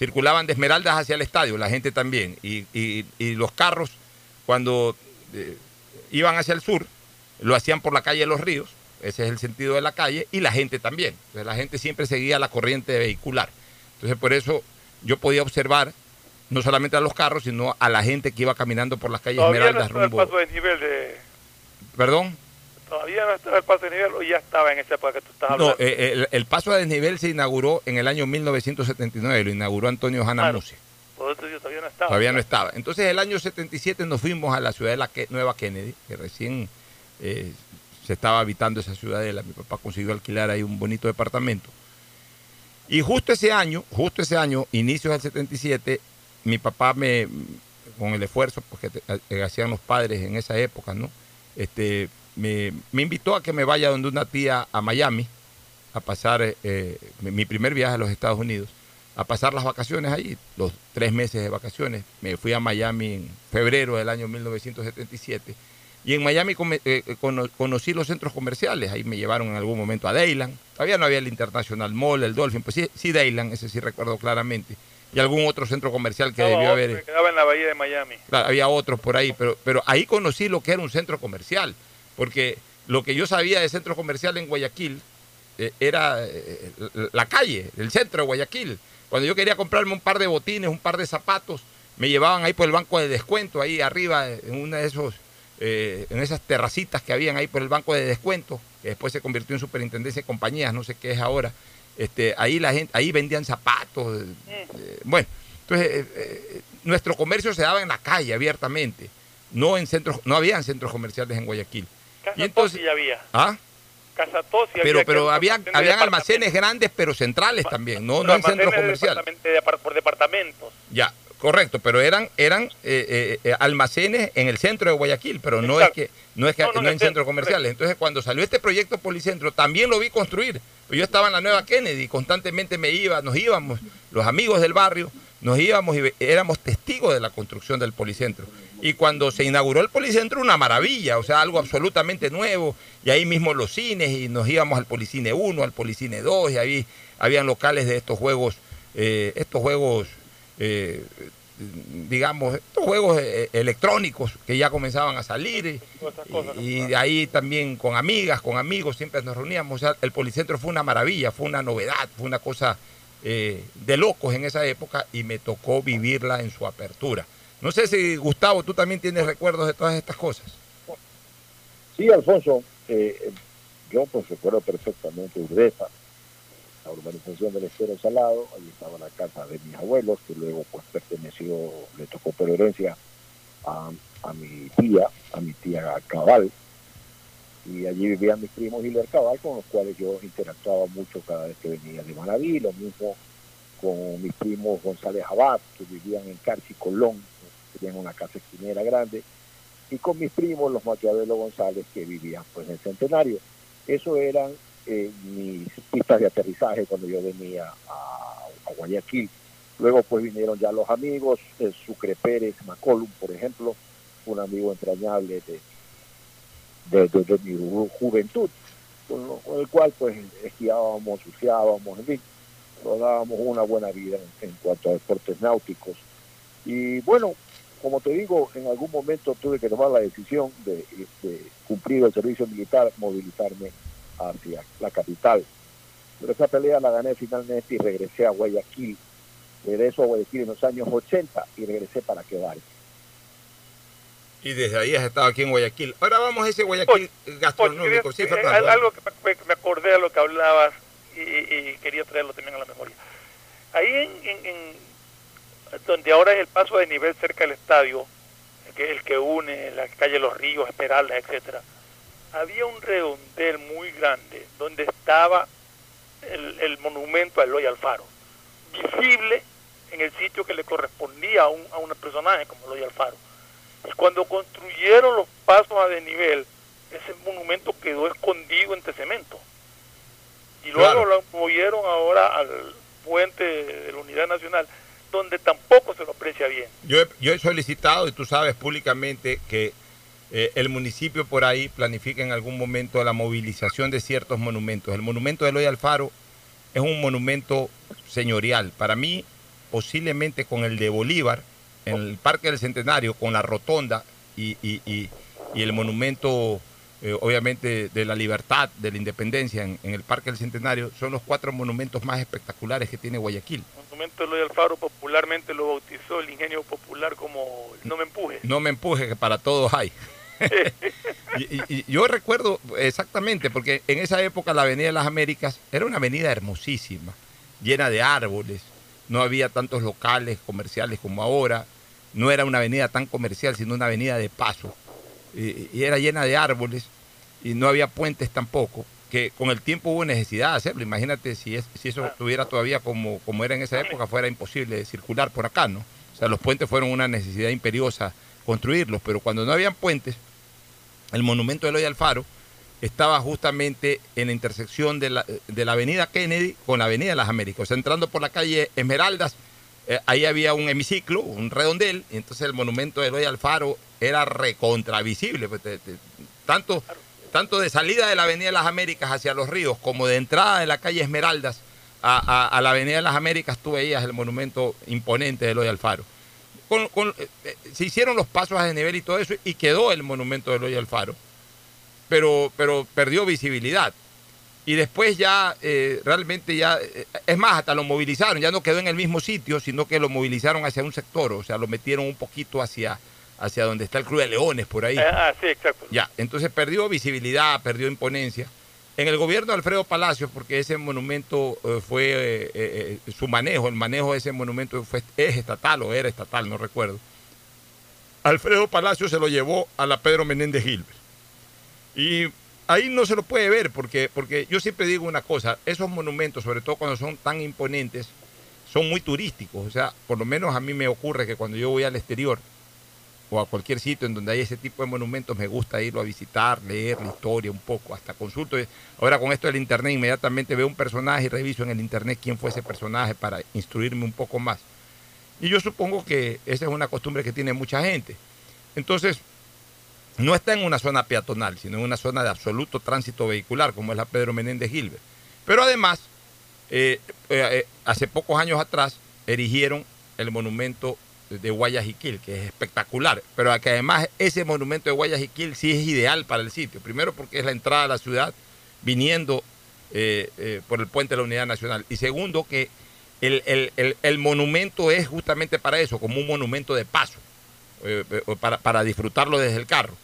circulaban de Esmeraldas hacia el estadio, la gente también. Y, y- y los carros, cuando eh, iban hacia el sur, lo hacían por la calle de los ríos, ese es el sentido de la calle, y la gente también. Entonces, la gente siempre seguía la corriente vehicular. Entonces, por eso yo podía observar no solamente a los carros, sino a la gente que iba caminando por las calles no Esmeraldas el rumbo. paso de nivel de... Perdón. Todavía no estaba el paso de nivel o ya estaba en esa época que tú estás No, hablando. eh, el, el paso a desnivel se inauguró en el año 1979, lo inauguró Antonio Hanna Claro. Todavía no estaba. Todavía no estaba. Entonces, el año 77 nos fuimos a la ciudad de la Ke- Nueva Kennedy, que recién eh, se estaba habitando esa ciudadela. Mi papá consiguió alquilar ahí un bonito departamento. Y justo ese año, justo ese año, inicios del 77, mi papá me, con el esfuerzo porque te- eh, hacían los padres en esa época, ¿no? Este, me, me invitó a que me vaya donde una tía a Miami a pasar eh, eh, mi primer viaje a los Estados Unidos, a pasar las vacaciones ahí, los tres meses de vacaciones. Me fui a Miami en febrero del año 1977 y en Miami come- eh, cono- conocí los centros comerciales. Ahí me llevaron en algún momento a Dayland. Todavía no había el International Mall, el Dolphin, pues sí, sí Dayland, ese sí recuerdo claramente. Y algún otro centro comercial que debió haber. que quedaba en la bahía de Miami. Claro, había otros por ahí, pero, pero ahí conocí lo que era un centro comercial, porque lo que yo sabía de centro comercial en Guayaquil eh, era eh, la calle, el centro de Guayaquil. Cuando yo quería comprarme un par de botines, un par de zapatos, me llevaban ahí por el banco de descuento, ahí arriba, en una de esos, eh, en esas terracitas que habían ahí por el banco de descuento, que después se convirtió en superintendencia de compañías, no sé qué es ahora. Este, ahí la gente, ahí vendían zapatos, eh, bueno, entonces eh, eh, nuestro comercio se daba en la calle abiertamente, no en centros, no habían centros comerciales en Guayaquil. Casa Y entonces- Tosi ya había. ¿Ah? Casa Tosi había. Pero, era un habían, almacenes grandes, pero centrales también, no, no en centros almacenes de comerciales. de por departamentos. Ya, Correcto, pero eran eran eh, eh, almacenes en el centro de Guayaquil, pero no es que no es que no, en centros comerciales. Entonces, cuando salió este proyecto Policentro, también lo vi construir. Yo estaba en la Nueva Kennedy, constantemente me iba, nos íbamos, los amigos del barrio, nos íbamos y éramos testigos de la construcción del Policentro. Y cuando se inauguró el Policentro, una maravilla, o sea, algo absolutamente nuevo. Y ahí mismo los cines, y nos íbamos al Policine 1, al Policine 2, y ahí habían locales de estos juegos, eh, estos juegos eh, digamos, estos juegos eh, electrónicos que ya comenzaban a salir y, de ahí también con amigas, con amigos, siempre nos reuníamos. el Policentro fue una maravilla, fue una novedad, fue una cosa eh, de locos en esa época y me tocó vivirla en su apertura. No sé si Gustavo, tú también tienes recuerdos de todas estas cosas. Sí, Alfonso, yo pues recuerdo perfectamente Urdesa, la urbanización del Estero Salado, ahí estaba la casa de mis abuelos, que luego pues perteneció, le tocó por herencia a, mi tía, a mi tía Cabal, y allí vivían mis primos Hilaire Cabal, con los cuales yo interactuaba mucho cada vez que venía de Manaví, lo mismo con mis primos González Abad, que vivían en Carchi Colón, tenían una casa esquinera grande, y con mis primos, los Maquiavelo González, que vivían pues en Centenario. Eso eran eh, mis pistas de aterrizaje cuando yo venía a, Guayaquil. Luego pues vinieron ya los amigos, el Sucre Pérez, Macolum, por ejemplo, un amigo entrañable de, de, mi juventud, con, el cual pues esquiábamos, surfeábamos, en fin, nos dábamos una buena vida en, cuanto a deportes náuticos. Y bueno, como te digo, en algún momento tuve que tomar la decisión de, de cumplir el servicio militar, movilizarme hacia la capital. Pero esa pelea la gané finalmente y regresé a Guayaquil. Regreso a Guayaquil en los años 80 y regresé para quedar. Y desde ahí has estado aquí en Guayaquil. Ahora vamos a ese Guayaquil gastronómico. sí, eh, algo que me, acordé a lo que hablabas y, quería traerlo también a la memoria. Ahí en, donde ahora es el paso de nivel cerca del estadio, que el que une la calle Los Ríos, Esmeraldas, etcétera había un redondel muy grande donde estaba el, monumento a Eloy Alfaro, visible en el sitio que le correspondía a un, a un personaje como Eloy Alfaro. Y cuando construyeron los pasos a desnivel, ese monumento quedó escondido entre cemento. Y luego lo movieron ahora al puente de la Unidad Nacional, donde tampoco se lo aprecia bien. Yo he solicitado, y tú sabes públicamente, que eh, el municipio por ahí planifica en algún momento la movilización de ciertos monumentos. El monumento de Eloy Alfaro es un monumento señorial. Para mí, posiblemente con el de Bolívar, en el Parque del Centenario, con la rotonda y, el monumento, eh, obviamente, de la libertad, de la independencia en, el Parque del Centenario, son los cuatro monumentos más espectaculares que tiene Guayaquil. El monumento de Eloy Alfaro popularmente lo bautizó el ingenio popular como No me empuje. No me empuje, que para todos hay. y, yo recuerdo exactamente, porque en esa época la Avenida de las Américas era una avenida hermosísima, llena de árboles, no había tantos locales comerciales como ahora, no era una avenida tan comercial, sino una avenida de paso, y, era llena de árboles y no había puentes tampoco, que con el tiempo hubo necesidad de hacerlo. Imagínate si, es, si eso estuviera todavía como, como era en esa época, fuera imposible circular por acá, ¿no? O sea, los puentes fueron una necesidad imperiosa construirlos, pero cuando no habían puentes, el monumento de Eloy Alfaro estaba justamente en la intersección de la, de la avenida Kennedy con la avenida de las Américas. O sea, entrando por la calle Esmeraldas, eh, ahí había un hemiciclo, un redondel, y entonces el monumento de Eloy Alfaro era recontravisible. Pues, tanto, tanto de salida de la avenida de las Américas hacia los ríos como de entrada de la calle Esmeraldas a, a la avenida de las Américas, tú veías el monumento imponente de Eloy Alfaro. Eh, eh, se hicieron los pasos a nivel y todo eso y quedó el monumento de Eloy Alfaro, pero, pero perdió visibilidad. Y después ya eh, realmente ya, es más, hasta lo movilizaron, ya no quedó en el mismo sitio, sino que lo movilizaron hacia un sector, o sea, lo metieron un poquito hacia, hacia donde está el Club de Leones, por ahí. Ah, sí, exacto. Ya, entonces perdió visibilidad, perdió imponencia. En el gobierno de Alfredo Palacios, porque ese monumento eh, fue eh, eh, su manejo, el manejo de ese monumento fue, es estatal o era estatal, no recuerdo. Alfredo Palacios se lo llevó a la Pedro Menéndez Gilbert. Y ahí no se lo puede ver, porque, porque yo siempre digo una cosa, esos monumentos, sobre todo cuando son tan imponentes, son muy turísticos. O sea, por lo menos a mí me ocurre que cuando yo voy al exterior o a cualquier sitio en donde hay ese tipo de monumentos, me gusta irlo a visitar, leer la historia un poco, hasta consulto. Ahora con esto del internet, inmediatamente veo un personaje y reviso en el internet quién fue ese personaje para instruirme un poco más. Y yo supongo que esa es una costumbre que tiene mucha gente. Entonces, no está en una zona peatonal, sino en una zona de absoluto tránsito vehicular, como es la Pedro Menéndez Gilbert. Pero además, eh, eh, eh, hace pocos años atrás, erigieron el monumento de Guayaquil, que es espectacular, pero que además ese monumento de Guayaquil sí es ideal para el sitio. Primero porque es la entrada a la ciudad viniendo por el puente de la Unidad Nacional. Y segundo que el, monumento es justamente para eso, como un monumento de paso, para, para disfrutarlo desde el carro.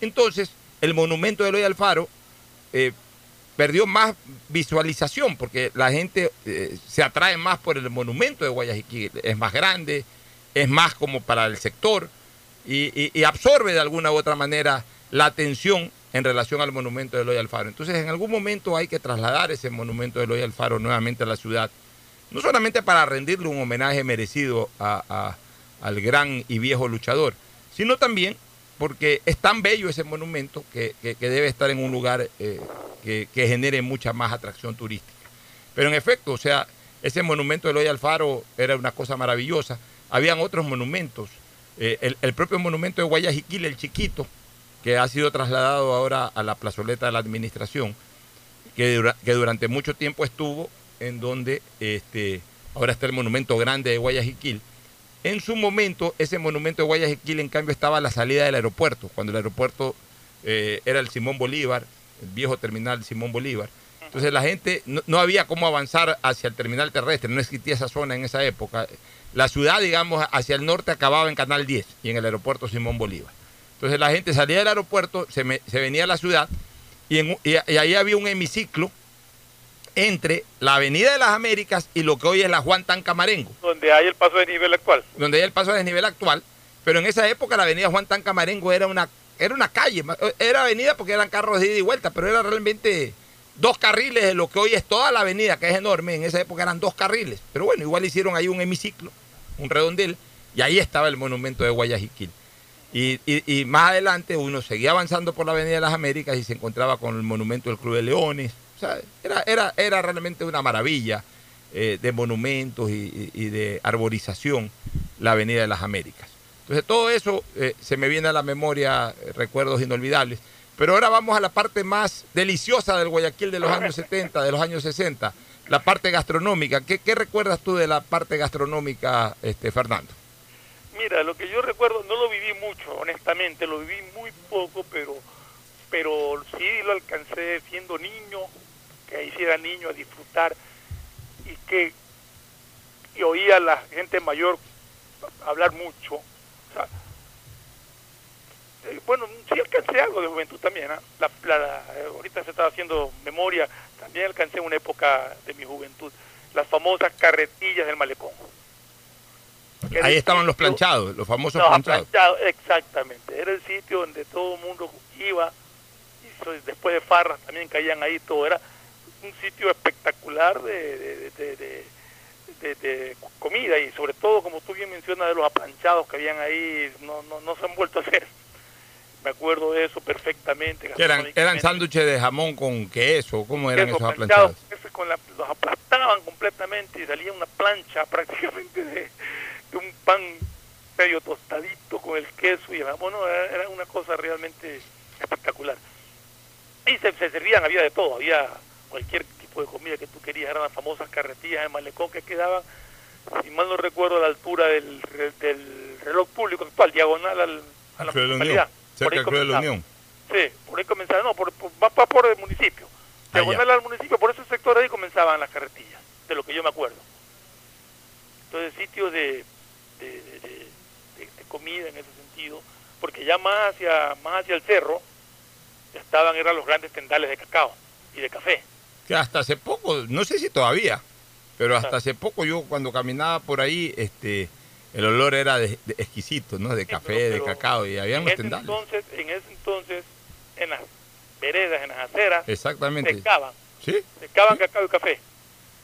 Entonces, el monumento de Eloy Alfaro eh, perdió más visualización porque la gente eh, se atrae más por el monumento de Guayaquil. Es más grande, es más como para el sector y, absorbe de alguna u otra manera la atención en relación al monumento de Eloy Alfaro. Entonces, en algún momento hay que trasladar ese monumento de Eloy Alfaro nuevamente a la ciudad, no solamente para rendirle un homenaje merecido al gran y viejo luchador, sino también porque es tan bello ese monumento que, debe estar en un lugar eh, que, genere mucha más atracción turística. Pero en efecto, o sea, ese monumento de Eloy Alfaro era una cosa maravillosa. Habían otros monumentos. Eh, el, propio monumento de Guayaquil, el chiquito, que ha sido trasladado ahora a la plazoleta de la administración, que, que durante mucho tiempo estuvo en donde este, ahora está el monumento grande de Guayaquil en su momento, ese monumento de Guayaquil, en cambio, estaba a la salida del aeropuerto, cuando el aeropuerto eh, era el Simón Bolívar, el viejo terminal Simón Bolívar. Entonces la gente, no, había cómo avanzar hacia el terminal terrestre, no existía esa zona en esa época. La ciudad, digamos, hacia el norte acababa en Canal 10 y en el aeropuerto Simón Bolívar. Entonces la gente salía del aeropuerto, se, venía a la ciudad y, y ahí había un hemiciclo entre la Avenida de las Américas y lo que hoy es la Juan Tancamarengo. Donde hay el paso de nivel actual. Donde hay el paso de nivel actual. Pero en esa época la Avenida Juan Tancamarengo era una, era una calle, era avenida porque eran carros de ida y vuelta, pero era realmente dos carriles de lo que hoy es toda la avenida, que es enorme. En esa época eran dos carriles. Pero bueno, igual hicieron ahí un hemiciclo, un redondel, y ahí estaba el monumento de Guayaquil. Y, y, más adelante uno seguía avanzando por la Avenida de las Américas y se encontraba con el monumento del Club de Leones, era, era, era realmente una maravilla eh, de monumentos y, de arborización la Avenida de las Américas. Entonces todo eso eh, se me viene a la memoria, eh, recuerdos inolvidables. Pero ahora vamos a la parte más deliciosa del Guayaquil de los años 70, de los años 60, la parte gastronómica. ¿Qué, qué recuerdas tú de la parte gastronómica, este, Fernando? Mira, lo que yo recuerdo, no lo viví mucho, honestamente, lo viví muy poco, pero, pero sí lo alcancé siendo niño, que hiciera niño a disfrutar y que y oía a la gente mayor hablar mucho. Eh, bueno, sí alcancé algo de juventud también. ¿ah? La, ahorita se estaba haciendo memoria, también alcancé una época de mi juventud. Las famosas carretillas del malecón. Ahí estaban los planchados, los famosos planchados. Exactamente, era el sitio donde todo el mundo iba, y después de farras también caían ahí, todo era un sitio espectacular de, de, comida y sobre todo, como tú bien mencionas, de los aplanchados que habían ahí, no, no, no se han vuelto a hacer. Me acuerdo de eso perfectamente. ¿Eran, eran sándwiches de jamón con queso? ¿Cómo eran esos aplanchados? Con los aplastaban completamente y salía una plancha prácticamente de, un pan medio tostadito con el queso y el jamón. era, una cosa realmente espectacular. Y se, se servían, había de todo, había cualquier tipo de comida que tú querías, eran las famosas carretillas de malecón que quedaban, si mal no recuerdo, a la altura del, del reloj público actual, diagonal al, a la municipalidad. Cerca del de la Unión. Sí, por ahí comenzaba, no, por, por, va por el municipio. Diagonal al municipio, por ese sector ahí comenzaban las carretillas, de lo que yo me acuerdo. Entonces, sitios de, de, de, de comida en ese sentido, porque ya más hacia, más hacia el cerro estaban eran los grandes tendales de cacao y de café que hasta hace poco, no sé si todavía, pero hasta hace poco yo cuando caminaba por ahí, este, el olor era de, exquisito, ¿no? De café, de cacao, y había en entonces, en ese entonces, en las veredas, en las aceras, Exactamente. secaban. ¿Sí? Secaban cacao y café.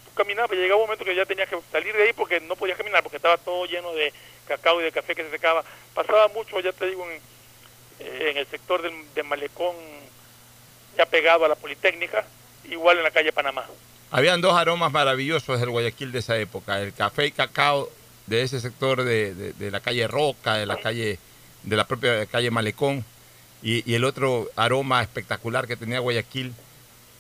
tú caminabas, llegaba un momento que ya tenías que salir de ahí porque no podías caminar, porque estaba todo lleno de cacao y de café que se secaba. Pasaba mucho, ya te digo, en, eh, en el sector del, de Malecón, ya pegado a la Politécnica, igual en la calle Panamá. Habían dos aromas maravillosos del Guayaquil de esa época, el café y cacao de ese sector de, de- de la calle Roca, de la calle, de la propia calle Malecón, y, y el otro aroma espectacular que tenía Guayaquil,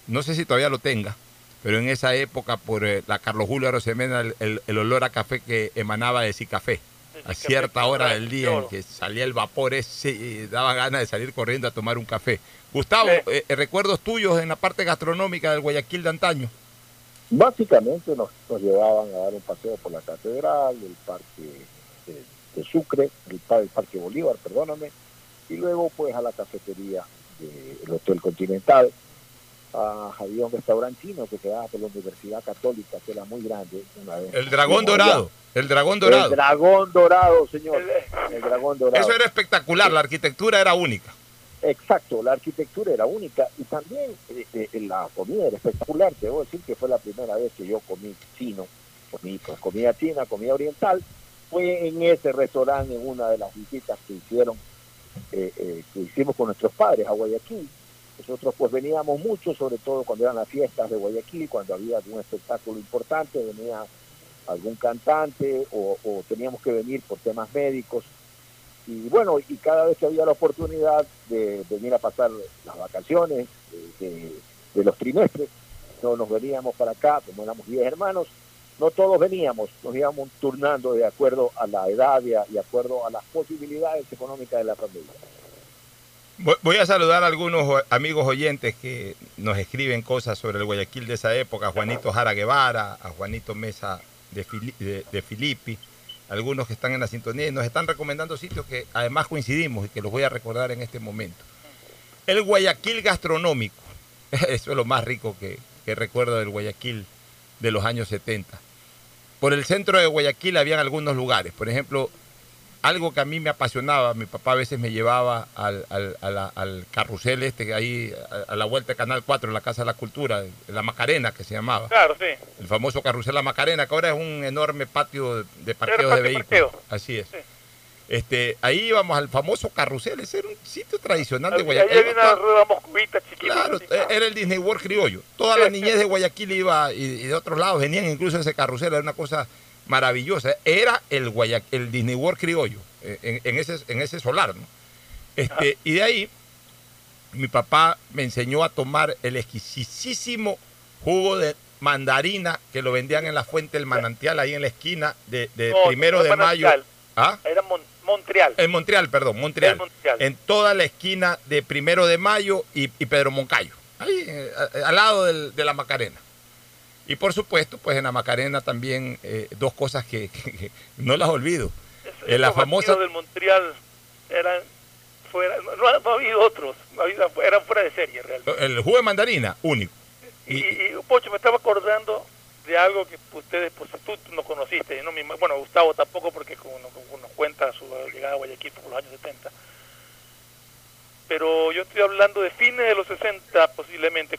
no sé si todavía lo tenga, pero en esa época por eh, la Carlos Julio Arosemena, el, el- el olor a café que emanaba de Cicafé. A cierta hora del día en que salía el vapor ese, y daba ganas de salir corriendo a tomar un café. Gustavo, Sí. eh, recuerdos tuyos en la parte gastronómica del Guayaquil de antaño. Básicamente nos, nos llevaban a dar un paseo por la catedral, el parque de, de Sucre, el, el parque Bolívar, perdóname, y luego pues a la cafetería del Hotel Continental. Ah, había un restaurante chino que quedaba por la Universidad Católica, que era muy grande. Una vez. El dragón dorado. El dragón dorado. El dragón dorado, señor. El- El dragón dorado. Eso era espectacular, la arquitectura era única. Exacto, la arquitectura era única y también eh, eh, la comida era espectacular. Te debo decir que fue la primera vez que yo comí chino, comí pues, comida china, comida oriental. Fue en ese restaurante, en una de las visitas que hicieron, eh, eh, que hicimos con nuestros padres a Guayaquil. Nosotros pues veníamos mucho, sobre todo cuando eran las fiestas de Guayaquil, cuando había algún espectáculo importante, venía algún cantante o, o teníamos que venir por temas médicos y bueno, y cada vez que había la oportunidad de venir a pasar las vacaciones eh, de, los trimestres, no nos veníamos para acá, como éramos 10 hermanos, no todos veníamos, nos íbamos turnando de acuerdo a la edad y, de acuerdo a las posibilidades económicas de la familia. Voy- a saludar a algunos amigos oyentes que nos escriben cosas sobre el Guayaquil de esa época, Juanito Jara Guevara, a Juanito Mesa de, Fili- de- de Filippi, algunos que están en la sintonía y nos están recomendando sitios que además coincidimos y que los voy a recordar en este momento. El Guayaquil gastronómico, eso es lo más rico que, recuerdo del Guayaquil de los años 70. Por el centro de Guayaquil habían algunos lugares, por ejemplo, algo que a mí me apasionaba, mi papá a veces me llevaba al, al, al carrusel este ahí, a, a la vuelta de Canal 4, en la Casa de la Cultura, la Macarena que se llamaba, Claro, sí. el famoso carrusel La Macarena, que ahora es un enorme patio de, parqueo de vehículos. parqueo. Así es. Sí. Este, ahí íbamos al famoso carrusel, ese era un sitio tradicional de Ahí Guayaquil. había una rueda moscovita chiquita. Claro, era el Disney World criollo. Toda la niñez de Guayaquil iba y, y de otros lados venían incluso ese carrusel, era una cosa maravillosa. Era el, Guaya- el Disney World criollo, eh, en, en ese, en ese solar. ¿no? Este, y de ahí, mi papá me enseñó a tomar el exquisísimo jugo de mandarina que lo vendían en la fuente del manantial, ahí en la esquina de, de No, primero no de mayo. ¿Ah? Era Mon- Montreal. En Montreal, perdón, Montreal. En Montreal. En toda la esquina de Primero de Mayo y, y Pedro Moncayo. Ahí, eh, al lado del- de la Macarena. Y por supuesto, pues en la Macarena también eh, dos cosas que, que- que no las olvido. Es- Eh, la famosa- del Montreal eran fuera, no, no ha- no ha habido otros, no ha habido- eran fuera de serie realmente. El jugo de mandarina, único. Y, Y- y, Pocho, me estaba acordando de algo que ustedes, pues tú no conociste, no ima- bueno, Gustavo tampoco, porque como nos cuenta su llegada a Guayaquil por los años 70. Pero yo estoy hablando de fines de los 60, posiblemente.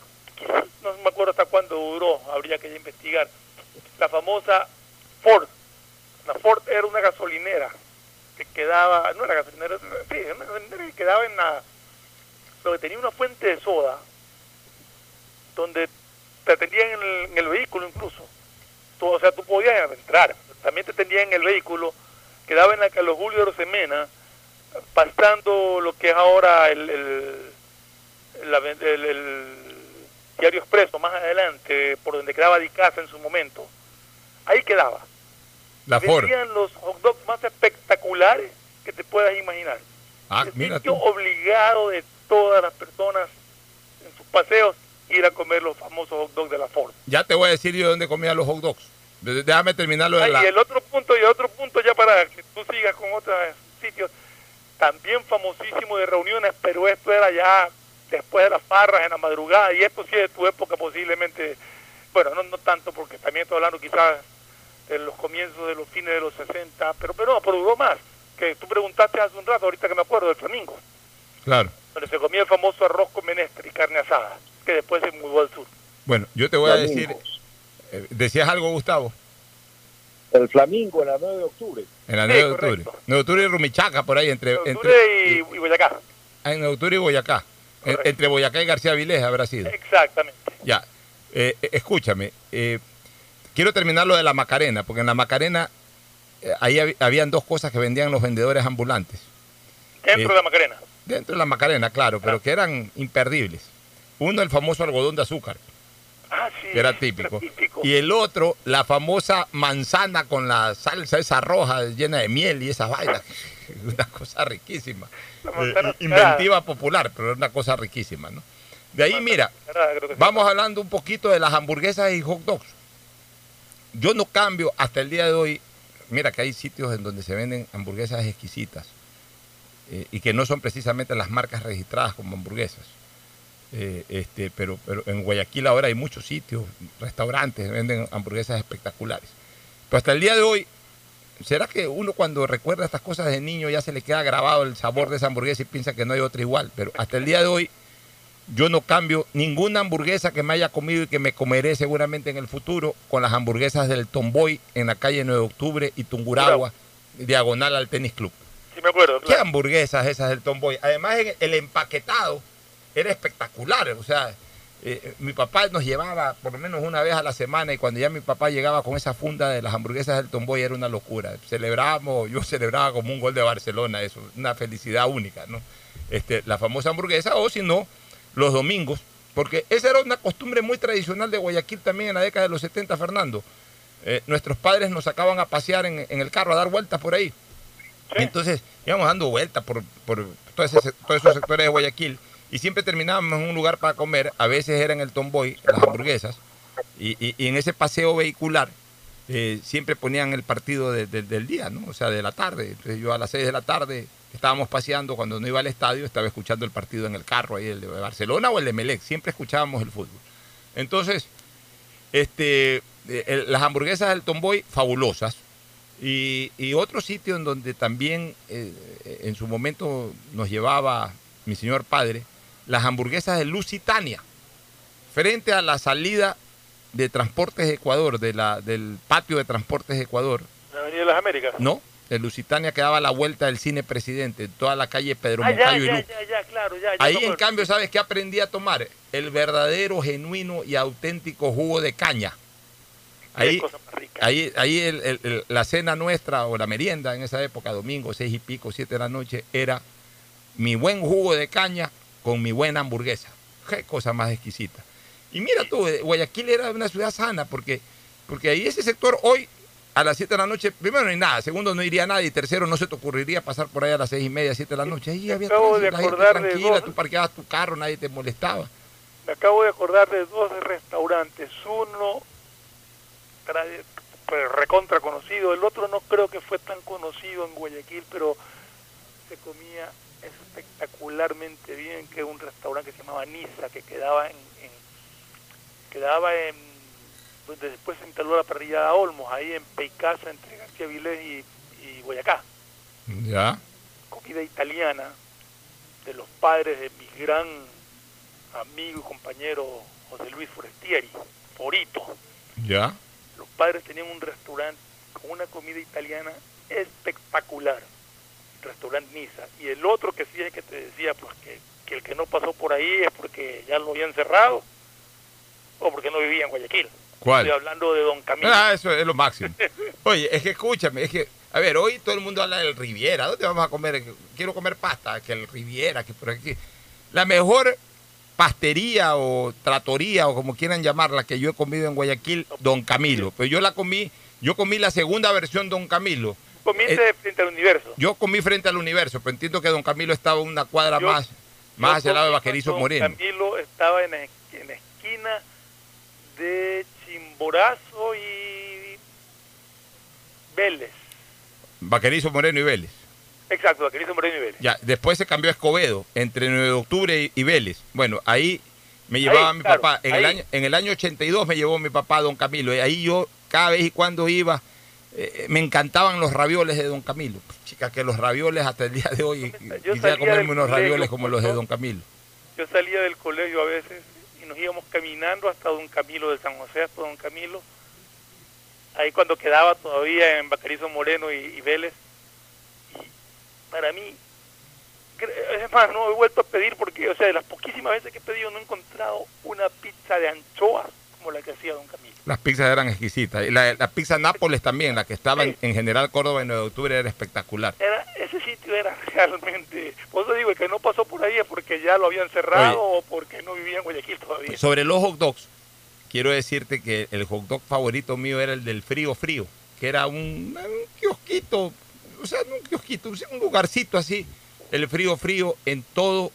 No me acuerdo hasta cuándo duró, habría que investigar. La famosa Ford. La Ford era una gasolinera que quedaba, no era gasolinera, sí, era una gasolinera que quedaba en la, lo que tenía una fuente de soda, donde te atendían en el, vehículo incluso. O sea, tú podías entrar, también te atendían en el vehículo, quedaba en la Carlos Julio Rosemena, pasando lo que es ahora el diario expreso, más adelante, por donde quedaba Dicasa en su momento. Ahí quedaba. La Ford. Vendían los hot dogs más espectaculares que te puedas imaginar. Ah, el mira sitio tú. obligado de todas las personas en sus paseos ir a comer los famosos hot dogs de la Ford. Ya te voy a decir yo dónde comía los hot dogs. Déjame terminar lo de Ah, la... Y el otro punto, y el otro punto ya para que tú sigas con otros sitios, también famosísimo de reuniones, pero esto era ya después de las farras en la madrugada, y esto sí es de tu época posiblemente, bueno, no, no tanto porque también estoy hablando quizás de los comienzos de los fines de los 60, pero, pero no, pero duró más, que tú preguntaste hace un rato, ahorita que me acuerdo, del Flamingo, Claro. donde se comía el famoso arroz con menestre y carne asada, que después se mudó al sur. Bueno, yo te voy a Flamingo. decir Eh, ¿Decías algo, Gustavo? El Flamingo en la 9 de octubre. En la Sí, 9 de octubre. correcto. 9 de octubre y Rumichaca, por ahí, entre, Octubre entre, y, y Boyacá. ah, en 9 de octubre y Boyacá. En- Correcto. entre Boyacá y García Vilés habrá sido. Exactamente. Ya, eh, eh, escúchame, eh, quiero terminar lo de la Macarena, porque en la Macarena eh, ahí hab- habían dos cosas que vendían los vendedores ambulantes. Dentro Eh, de la Macarena. Dentro de la Macarena, claro, pero que eran imperdibles. Uno, el famoso algodón de azúcar, Ah, sí. que era típico. típico. Y el otro, la famosa manzana con la salsa esa roja llena de miel y esas vainas. Una cosa riquísima. Eh, inventiva popular, pero una cosa riquísima, ¿no? De ahí, mira. Vamos hablando un poquito de las hamburguesas y hot dogs. Yo no cambio hasta el día de hoy. Mira que hay sitios en donde se venden hamburguesas exquisitas eh, y que no son precisamente las marcas registradas como hamburguesas. Eh, este, pero, pero en Guayaquil ahora hay muchos sitios, restaurantes venden hamburguesas espectaculares. Pero hasta el día de hoy, ¿será que uno cuando recuerda estas cosas de niño ya se le queda grabado el sabor de esa hamburguesa y piensa que no hay otra igual? Pero hasta el día de hoy yo no cambio ninguna hamburguesa que me haya comido y que me comeré seguramente en el futuro con las hamburguesas del Tomboy en la calle 9 de octubre y Tunguragua, diagonal al tenis club. Sí, me acuerdo. ¿Qué hamburguesas esas del Tomboy? Además, el empaquetado era espectacular. O sea, eh, mi papá nos llevaba por lo menos una vez a la semana y cuando ya mi papá llegaba con esa funda de las hamburguesas del Tomboy era una locura. Celebrábamos, yo celebraba como un gol de Barcelona, eso, una felicidad única, ¿no? Este, la famosa hamburguesa, o si no, los domingos, porque esa era una costumbre muy tradicional de Guayaquil también en la década de los 70, Fernando. Eh, nuestros padres nos sacaban a pasear en, en el carro, a dar vueltas por ahí. Entonces íbamos dando vueltas por, por todos esos sectores de Guayaquil y siempre terminábamos en un lugar para comer. A veces era en el Tomboy, las hamburguesas. Y, y- en ese paseo vehicular eh, siempre ponían el partido de- de- del día, ¿no? O sea, de la tarde. Entonces yo a las 6 de la tarde estábamos paseando cuando no iba al estadio, estaba escuchando el partido en el carro, ahí el de Barcelona o el de Melec. Siempre escuchábamos el fútbol. Entonces, este, eh, las hamburguesas del Tomboy, fabulosas. Y, y otro sitio en donde también eh, en su momento nos llevaba mi señor padre, las hamburguesas de Lusitania, frente a la salida de Transportes Ecuador, de la, del patio de Transportes Ecuador, La Avenida de las Américas. ¿no? De Lusitania que daba la vuelta del cine presidente, toda la calle Pedro Ah, ya, y ya, ya, claro, Ahí en cambio, ¿sabes qué aprendí a tomar? El verdadero, genuino y auténtico jugo de caña. Ahí, ahí, ahí el- el- el- la cena nuestra o la merienda en esa época, domingo, seis y pico, siete de la noche, era mi buen jugo de caña con mi buena hamburguesa. Qué cosa más exquisita. Y mira tú, eh, Guayaquil era una ciudad sana porque, porque ahí ese sector hoy a las 7 de la noche, primero no hay nada, segundo no iría nadie, y tercero no se te ocurriría pasar por ahí a las seis y media, siete de la noche. Ahí había acabo de gente de tranquila, dos- tú parqueabas tu carro, nadie te molestaba. Me acabo de acordar de dos restaurantes. Uno pues, recontra conocido, el otro no creo que fue tan conocido en Guayaquil, pero se comía espectacularmente bien, que es un restaurante que se llamaba Niza, que quedaba en, en- quedaba en donde después se instaló la parrillada Olmos, ahí en Peicasa, entre García Vilés y, y Boyacá. Ya, comida italiana de los padres de mi gran amigo y compañero José Luis Forestieri, Forito. ya. Los padres tenían un restaurante con una comida italiana espectacular, restaurante Niza. Y el otro que sí es que te decía, pues que, que el que no pasó por ahí es porque ya lo habían cerrado o porque no vivía en Guayaquil. ¿Cuál? Estoy hablando de Don Camilo. Ah, eso es lo máximo. Oye, es que escúchame, es que, a ver, hoy todo el mundo habla del Riviera. ¿Dónde vamos a comer? Quiero comer pasta, que el Riviera, que por aquí. La mejor pastería o tratoría o como quieran llamarla que yo he comido en Guayaquil, Don Camilo. Pero yo la comí, yo comí la segunda versión Don Camilo. Comiste Eh, frente al universo. Yo comí frente al universo, pero entiendo que Don Camilo estaba una cuadra Yo- más, más hacia el lado de Vaquerizo Moreno. Camilo estaba en en la esquina de Chimborazo y Vélez. Vaquerizo Moreno y Vélez. Exacto, Vaquerizo Moreno y Vélez. Ya, después se cambió a Escobedo, entre 9 de octubre y, Vélez. Bueno, ahí me llevaba Ahí, mi claro, papá. En el, año, en el año 82 me llevó mi papá Don Camilo. Y ahí yo, cada vez y cuando iba, eh, me encantaban los ravioles de Don Camilo. Chica, que los ravioles hasta el día de hoy, Yo quisiera comerme unos colegio, ravioles como los de. Don Camilo. Yo salía del colegio a veces y nos íbamos caminando hasta Don Camilo de San José, hasta Don Camilo, ahí cuando quedaba todavía en Bacarizo Moreno y, y Vélez. Y para mí, es más, no he vuelto a pedir porque, o sea, de las poquísimas veces que he pedido no he encontrado una pizza de anchoas como la que hacía Don Camilo. Las pizzas eran exquisitas. Y la, la pizza Nápoles también, la que estaba en, Sí. en General Córdoba en 9 de octubre, era espectacular. Era, ese sitio era realmente, por eso digo, el que no pasó por ahí es porque ya lo habían cerrado o porque no vivía en Guayaquil todavía. Sobre los hot dogs, quiero decirte que el hot dog favorito mío era el del frío frío, que era un, un kiosquito, o sea, un kiosquito, un lugarcito así, el frío frío en todo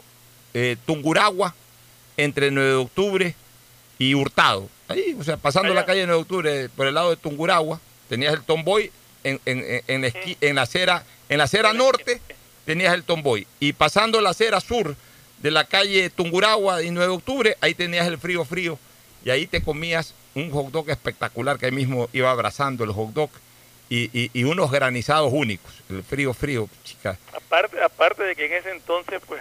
eh, Tunguragua, entre 9 de octubre y Hurtado. Ahí, o sea, pasando Allá. la calle 9 de octubre por el lado de Tunguragua, tenías el tomboy en, en, en- la, esqui- en la acera, en la acera norte tenías el tomboy. Y pasando la acera sur de la calle Tunguragua y 9 de octubre, ahí tenías el frío frío. Y ahí te comías un hot dog espectacular que ahí mismo iba abrazando el hot dog. Y, y- y unos granizados únicos. El frío frío, chica. Aparte, aparte de que en ese entonces, pues,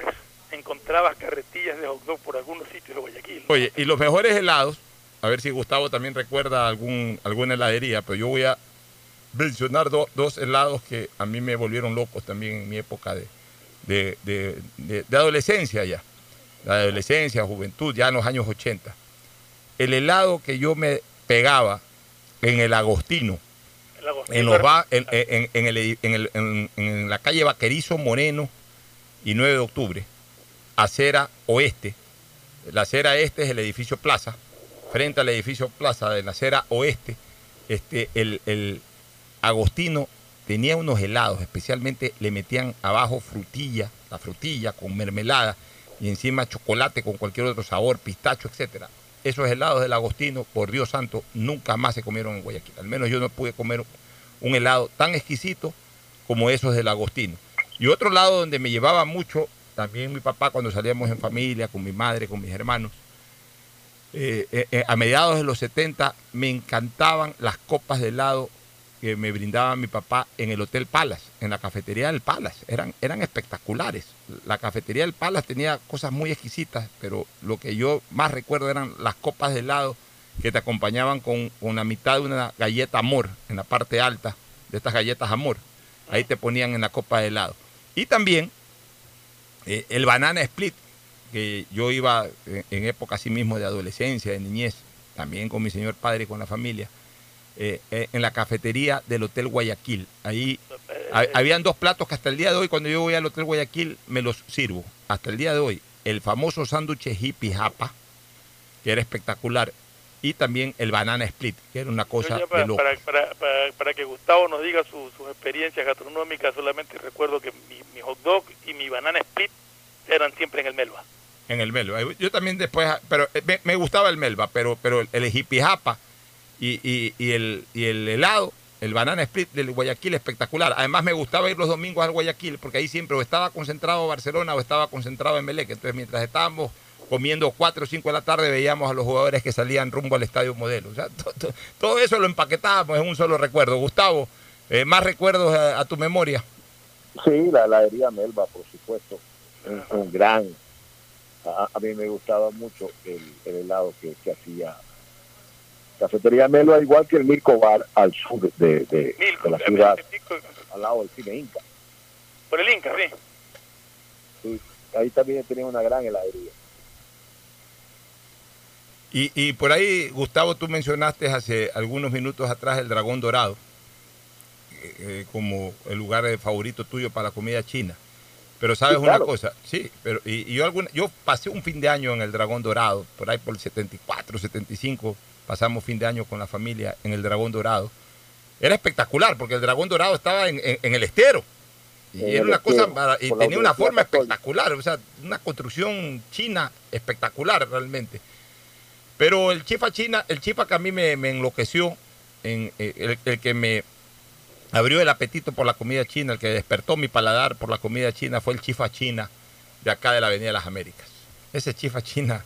encontrabas carretillas de hot dog por algunos sitios de Guayaquil. ¿no? Oye, y los mejores helados, a ver si Gustavo también recuerda algún, alguna heladería, pero yo voy a mencionar do- dos helados que a mí me volvieron locos también en mi época de, de, de- de- adolescencia ya. La adolescencia, juventud, ya en los años 80. El helado que yo me pegaba en el Agostino, El Agostín en, los Bar- ba- en, en- en el edi- en el- en- en la calle Vaquerizo Moreno y 9 de octubre, acera oeste. La acera este es el edificio Plaza, frente al edificio Plaza de la acera oeste, este, el, el Agostino tenía unos helados, especialmente le metían abajo frutilla, la frutilla con mermelada y encima chocolate con cualquier otro sabor, pistacho, etcétera. Esos helados del Agostino, por Dios santo, nunca más se comieron en Guayaquil. Al menos yo no pude comer un helado tan exquisito como esos del Agostino. Y otro lado donde me llevaba mucho, también mi papá cuando salíamos en familia, con mi madre, con mis hermanos, eh, eh, eh, a mediados de los 70 me encantaban las copas de helado que me brindaba mi papá en el Hotel Palace, en la cafetería del Palace. Eran, espectaculares. La cafetería del Palace tenía cosas muy exquisitas, pero lo que yo más recuerdo eran las copas de helado que te acompañaban con, con la mitad de una galleta amor en la parte alta de estas galletas amor. Ahí te ponían en la copa de helado. Y también el banana split, que yo iba en, en época así mismo de adolescencia, de niñez, también con mi señor padre y con la familia, eh, eh, en la cafetería del Hotel Guayaquil. Ahí ha- habían dos platos que hasta el día de hoy, cuando yo voy al Hotel Guayaquil, me los sirvo. Hasta el día de hoy, el famoso sándwich hippie japa, que era espectacular, y también el banana split, que era una cosa para, de loco. para, para, para- para que Gustavo nos diga su- sus experiencias gastronómicas, solamente recuerdo que mi, mi hot dog y mi banana split eran siempre en el Melba. En el Melba. Yo también después, pero eh, me, me gustaba el Melba, pero, pero el, el y, y- y el, y el helado, el banana split del Guayaquil espectacular. Además me gustaba ir los domingos al Guayaquil porque ahí siempre o estaba concentrado Barcelona o estaba concentrado en Melec. Entonces mientras estábamos comiendo 4 o 5 de la tarde veíamos a los jugadores que salían rumbo al estadio modelo. O sea, to- to- todo eso lo empaquetábamos en un solo recuerdo. Gustavo, eh, más recuerdos a, a tu memoria. Sí, la heladería Melba, por supuesto. Un, un gran. A, a mí me gustaba mucho el, el helado que, que hacía Cafetería Melba, igual que el Mirko Bar al sur de, de- Milko, de la ciudad, al lado del cine Inca. por el Inca, sí. Sí, ahí también tenía una gran heladería. Y, y por ahí, Gustavo, tú mencionaste hace algunos minutos atrás el Dragón Dorado eh, eh, como el lugar eh, favorito tuyo para la comida china. Pero sabes Sí, una claro. cosa, sí, pero y, y yo alguna, yo pasé un fin de año en el Dragón Dorado, por ahí por el 74, 75, pasamos fin de año con la familia en el Dragón Dorado. Era espectacular porque el Dragón Dorado estaba en, en- en el estero. Y En era una cosa estero, mara- y tenía una forma espectacular, o sea, una construcción china espectacular realmente. Pero el chifa china, el chifa que a mí me, me enloqueció, en, eh, el, el que me abrió el apetito por la comida china, el que despertó mi paladar por la comida china, fue el chifa china de acá de la Avenida de las Américas. Ese chifa china,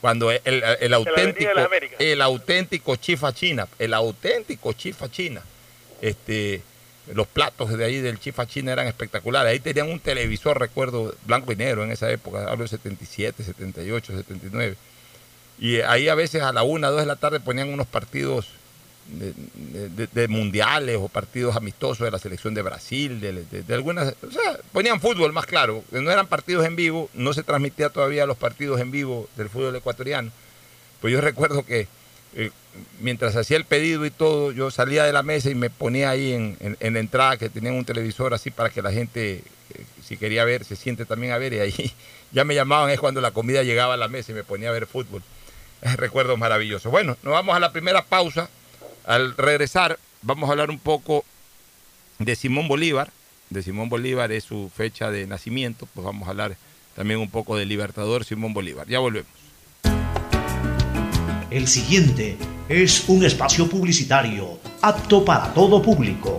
cuando el, el- el Avenida auténtico, el auténtico chifa china, el auténtico chifa china, este, los platos de ahí del chifa china eran espectaculares. Ahí tenían un televisor, recuerdo, blanco y negro en esa época, hablo de 77, 78, 79. Y ahí a veces a la una, dos de la tarde ponían unos partidos de, mundiales o partidos amistosos de la selección de Brasil, de, algunas, o sea, ponían fútbol más claro, no eran partidos en vivo, no se transmitía todavía los partidos en vivo del fútbol ecuatoriano. Pues yo recuerdo que eh, mientras hacía el pedido y todo, yo salía de la mesa y me ponía ahí en, la entrada que tenían un televisor así para que la gente, eh, si quería ver, se siente también a ver y ahí ya me llamaban, es cuando la comida llegaba a la mesa y me ponía a ver fútbol. Recuerdo maravilloso. Bueno, nos vamos a la primera pausa. Al regresar, vamos a hablar un poco de Simón Bolívar. De Simón Bolívar es su fecha de nacimiento, pues vamos a hablar también un poco del Libertador Simón Bolívar. Ya volvemos. El siguiente es un espacio publicitario apto para todo público.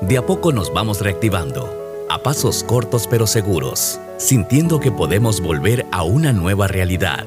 De a poco nos vamos reactivando, a pasos cortos pero seguros, sintiendo que podemos volver a una nueva realidad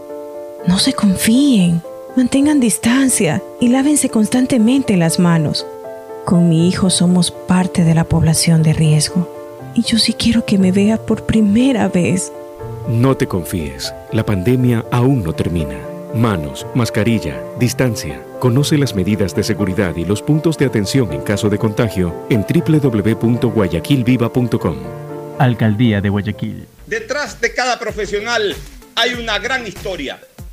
No se confíen, mantengan distancia y lávense constantemente las manos. Con mi hijo somos parte de la población de riesgo y yo sí quiero que me vea por primera vez. No te confíes, la pandemia aún no termina. Manos, mascarilla, distancia. Conoce las medidas de seguridad y los puntos de atención en caso de contagio en www.guayaquilviva.com. Alcaldía de Guayaquil. Detrás de cada profesional hay una gran historia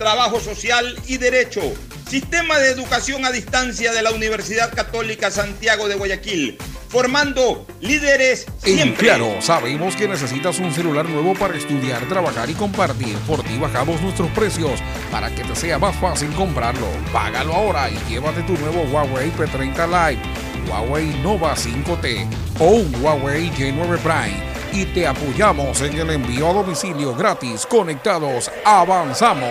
trabajo social y derecho. Sistema de educación a distancia de la Universidad Católica Santiago de Guayaquil formando líderes siempre. claro, sabemos que necesitas un celular nuevo para estudiar, trabajar y compartir. Por ti bajamos nuestros precios para que te sea más fácil comprarlo. Págalo ahora y llévate tu nuevo Huawei P30 Lite, Huawei Nova 5T o un Huawei J9 Prime. Y te apoyamos en el envío a domicilio gratis. Conectados, avanzamos.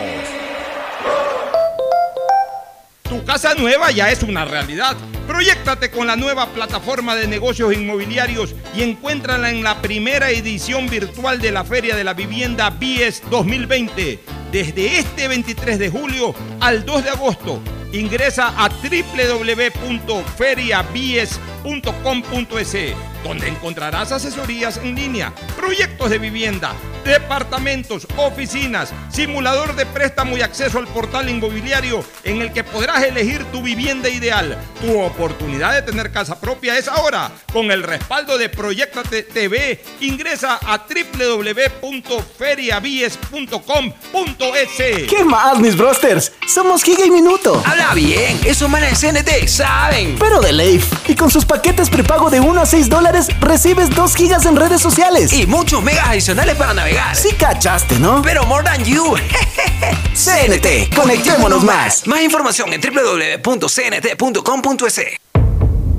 Tu casa nueva ya es una realidad. Proyectate con la nueva plataforma de negocios inmobiliarios y encuéntrala en la primera edición virtual de la Feria de la Vivienda BIES 2020. Desde este 23 de julio al 2 de agosto, ingresa a www.feriabies.com.es, donde encontrarás asesorías en línea, proyectos de vivienda, departamentos, oficinas, simulador de préstamo y acceso al portal inmobiliario en el que podrás elegir tu vivienda ideal. Tu oportunidad de tener casa propia es ahora. Con el respaldo de Proyectate TV, ingresa a www.feriavies.com.es. ¿Qué más, mis brosters? Somos Giga y Minuto. Habla bien, esos manes de CNT saben. Pero de Leif. Y con sus paquetes prepago de 1 a 6 dólares, recibes 2 gigas en redes sociales. Y muchos megas adicionales para navegar. Sí cachaste, ¿no? Pero more than you. CNT, conectémonos más. Más información en www.cnt.com.es.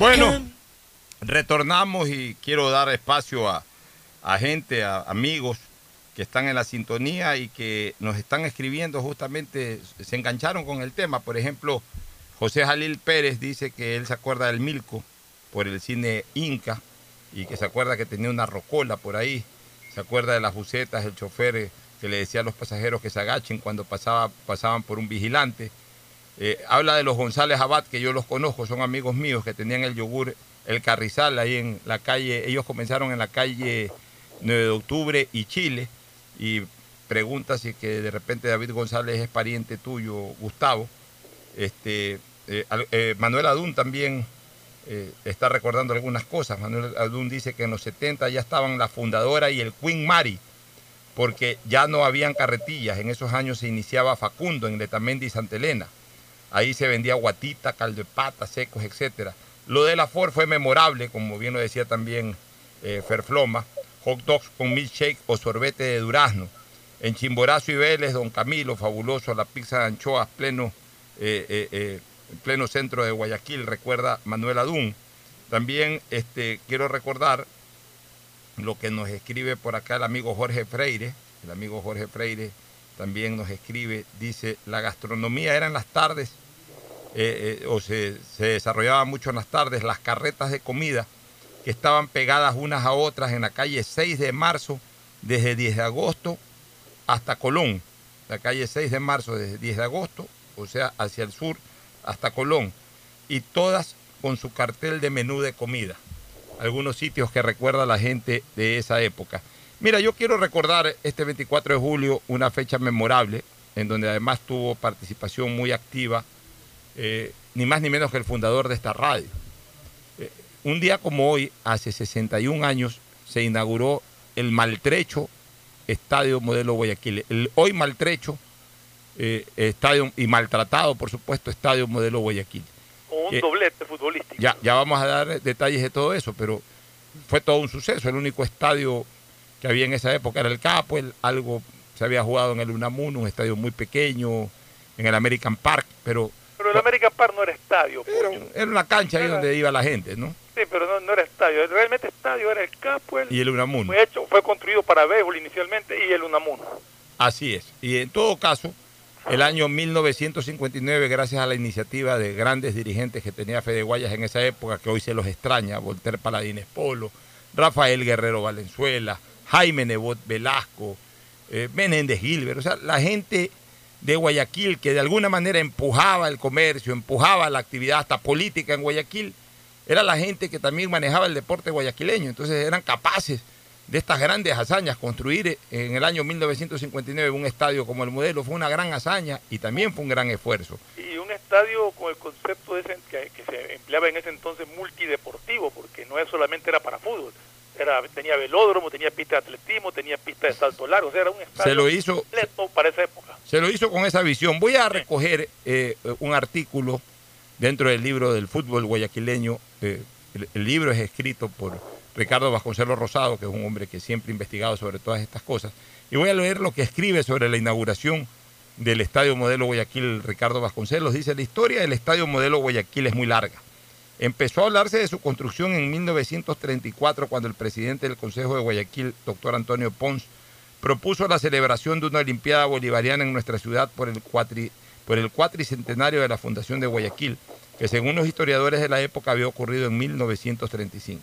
Bueno, retornamos y quiero dar espacio a, a gente, a amigos que están en la sintonía y que nos están escribiendo justamente, se engancharon con el tema. Por ejemplo, José Jalil Pérez dice que él se acuerda del Milco por el cine Inca y que se acuerda que tenía una rocola por ahí. Se acuerda de las bucetas, el chofer eh, que le decía a los pasajeros que se agachen cuando pasaba, pasaban por un vigilante. Eh, habla de los González Abad, que yo los conozco, son amigos míos que tenían el yogur, el carrizal ahí en la calle. Ellos comenzaron en la calle 9 de octubre y Chile. Y pregunta si que de repente David González es pariente tuyo, Gustavo. Este, eh, eh, Manuel Adún también está recordando algunas cosas. Manuel Adún dice que en los 70 ya estaban la fundadora y el Queen Mary, porque ya no habían carretillas. En esos años se iniciaba Facundo en Letamendi y Santa Elena. Ahí se vendía guatita, caldo de pata, secos, etc. Lo de la Ford fue memorable, como bien lo decía también eh, Ferfloma. Hot dogs con milkshake o sorbete de durazno. En Chimborazo y Vélez, Don Camilo, fabuloso, la pizza de anchoas, pleno, eh, eh, en pleno centro de Guayaquil, recuerda Manuel Adún. También este, quiero recordar lo que nos escribe por acá el amigo Jorge Freire. El amigo Jorge Freire también nos escribe, dice, la gastronomía era en las tardes, eh, eh, o se, se desarrollaba mucho en las tardes, las carretas de comida que estaban pegadas unas a otras en la calle 6 de marzo, desde 10 de agosto hasta Colón. La calle 6 de marzo, desde 10 de agosto, o sea, hacia el sur, hasta Colón. Y todas con su cartel de menú de comida. Algunos sitios que recuerda la gente de esa época. Mira, yo quiero recordar este 24 de julio una fecha memorable, en donde además tuvo participación muy activa, eh, ni más ni menos que el fundador de esta radio. Eh, un día como hoy, hace 61 años, se inauguró el maltrecho Estadio Modelo Guayaquil. El hoy maltrecho eh, estadio y maltratado, por supuesto, Estadio Modelo Guayaquil. Con un doblete futbolístico. Ya, ya vamos a dar detalles de todo eso, pero fue todo un suceso. El único estadio que había en esa época era el Capo, el- algo se había jugado en el Unamuno, un estadio muy pequeño, en el American Park, pero Pero el American Park no era estadio. Era una cancha ahí donde iba la gente, ¿no? Sí, Sí, pero no, no era estadio. Realmente estadio era el Capuel. Y el Unamuno. Fue hecho, fue construido para béisbol inicialmente y el Unamuno. Así es. Y en todo caso, el año 1959, gracias a la iniciativa de grandes dirigentes que tenía Fede Guayas en esa época, que hoy se los extraña, Volter Paladines Polo, Rafael Guerrero Valenzuela, Jaime Nebot Velasco, eh, Menéndez Gilbert, o sea, la gente de Guayaquil que de alguna manera empujaba el comercio, empujaba la actividad hasta política en Guayaquil, era la gente que también manejaba el deporte guayaquileño, entonces eran capaces de estas grandes hazañas, construir en el año 1959 un estadio como el modelo fue una gran hazaña y también fue un gran esfuerzo. Y un estadio con el concepto ese que, que se empleaba en ese entonces multideportivo, porque no solamente era para fútbol, era, tenía velódromo, tenía pista de atletismo, tenía pista de salto largo, o sea, era un estadio Se lo hizo- completo para esa época. Se lo hizo con esa visión. Voy a recoger eh, un artículo dentro del libro del fútbol guayaquileño. eh, el, el libro es escrito por Ricardo Vasconcelos Rosado, que es un hombre que siempre ha investigado sobre todas estas cosas. Y voy a leer lo que escribe sobre la inauguración del Estadio Modelo Guayaquil Ricardo Vasconcelos. Dice, la historia del Estadio Modelo Guayaquil es muy larga. Empezó a hablarse de su construcción en 1934 cuando el presidente del Consejo de Guayaquil, doctor Antonio Pons, propuso la celebración de una Olimpiada Bolivariana en nuestra ciudad por el, cuatri- por el cuatricentenario de la Fundación de Guayaquil, que según los historiadores de la época había ocurrido en 1935.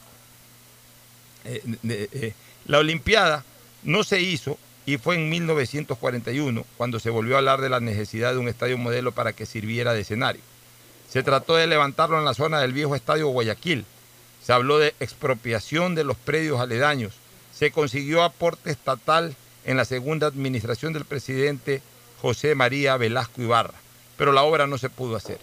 Eh, de- eh, la Olimpiada no se hizo y fue en 1941 cuando se volvió a hablar de la necesidad de un estadio modelo para que sirviera de escenario. Se trató de levantarlo en la zona del viejo estadio Guayaquil. Se habló de expropiación de los predios aledaños. Se consiguió aporte estatal en la segunda administración del presidente José María Velasco Ibarra, pero la obra no se pudo hacer.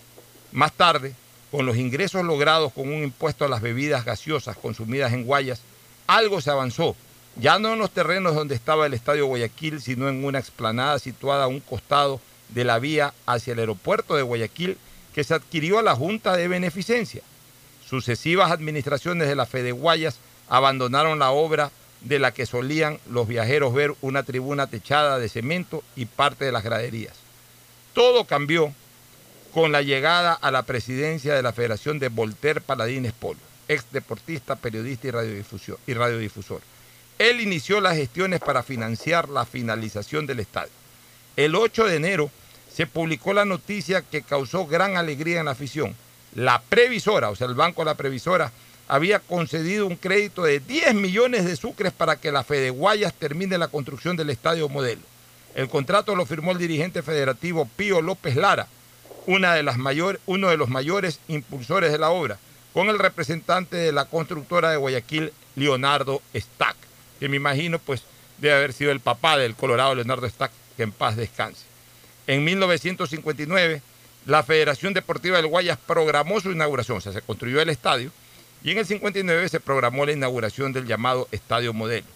Más tarde, con los ingresos logrados con un impuesto a las bebidas gaseosas consumidas en Guayas, algo se avanzó, ya no en los terrenos donde estaba el Estadio Guayaquil, sino en una explanada situada a un costado de la vía hacia el aeropuerto de Guayaquil que se adquirió a la Junta de Beneficencia. Sucesivas administraciones de la Fede Guayas abandonaron la obra de la que solían los viajeros ver una tribuna techada de cemento y parte de las graderías. Todo cambió con la llegada a la presidencia de la Federación de Voltaire Paladines Polo, ex deportista, periodista y, y radiodifusor. Él inició las gestiones para financiar la finalización del estadio. El 8 de enero se publicó la noticia que causó gran alegría en la afición. La previsora, o sea, el Banco de la Previsora, había concedido un crédito de 10 millones de sucres para que la Fede Guayas termine la construcción del estadio modelo. El contrato lo firmó el dirigente federativo Pío López Lara, uno de los mayores impulsores de la obra, con el representante de la constructora de Guayaquil, Leonardo Stack, que me imagino pues debe haber sido el papá del Colorado Leonardo Stack, que en paz descanse. En 1959, la Federación Deportiva del Guayas programó su inauguración, o sea, se construyó el estadio, y en el 59 se programó la inauguración del llamado Estadio Modelo.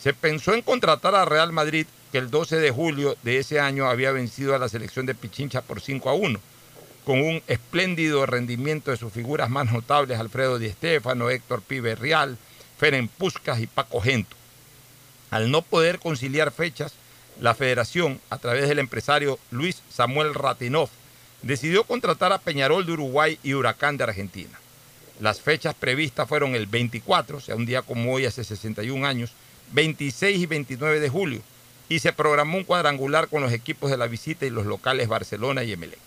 Se pensó en contratar a Real Madrid, que el 12 de julio de ese año había vencido a la selección de Pichincha por 5 a 1, con un espléndido rendimiento de sus figuras más notables, Alfredo Di Stéfano, Héctor Pibe Real, Feren Puscas y Paco Gento. Al no poder conciliar fechas, la federación, a través del empresario Luis Samuel Ratinov, decidió contratar a Peñarol de Uruguay y Huracán de Argentina. Las fechas previstas fueron el 24, o sea, un día como hoy hace 61 años, 26 y 29 de julio, y se programó un cuadrangular con los equipos de la visita y los locales Barcelona y Emelec.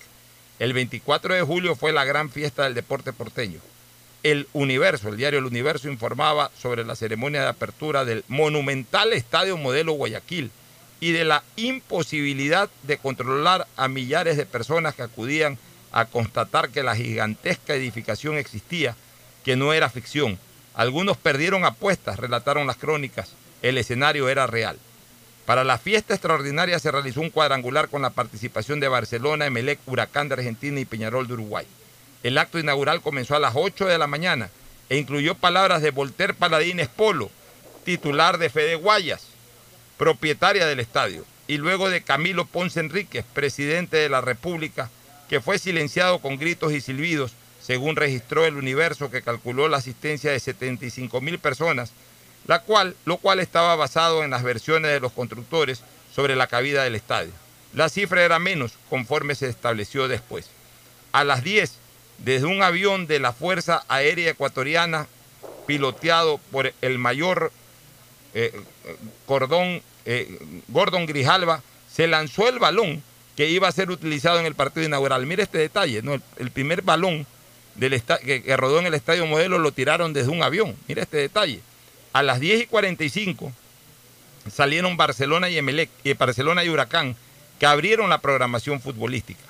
El 24 de julio fue la gran fiesta del deporte porteño. El Universo, el diario El Universo, informaba sobre la ceremonia de apertura del monumental Estadio Modelo Guayaquil y de la imposibilidad de controlar a millares de personas que acudían a constatar que la gigantesca edificación existía, que no era ficción. Algunos perdieron apuestas, relataron las crónicas. El escenario era real. Para la fiesta extraordinaria se realizó un cuadrangular con la participación de Barcelona, Emelec, Huracán de Argentina y Peñarol de Uruguay. El acto inaugural comenzó a las 8 de la mañana e incluyó palabras de Voltaire Paladines Polo, titular de Fede Guayas, propietaria del estadio, y luego de Camilo Ponce Enríquez, presidente de la República, que fue silenciado con gritos y silbidos, según registró el Universo, que calculó la asistencia de 75 mil personas, la cual, lo cual estaba basado en las versiones de los constructores sobre la cabida del estadio. La cifra era menos conforme se estableció después. A las 10 desde un avión de la Fuerza Aérea Ecuatoriana piloteado por el mayor eh, Cordón, eh, Gordon Grijalva, se lanzó el balón que iba a ser utilizado en el partido inaugural. Mire este detalle, ¿no? el, primer balón del que rodó en el Estadio Modelo lo tiraron desde un avión. Mire este detalle. A las 10 y 45 salieron Barcelona y Emelec, y Barcelona y Huracán, que abrieron la programación futbolística.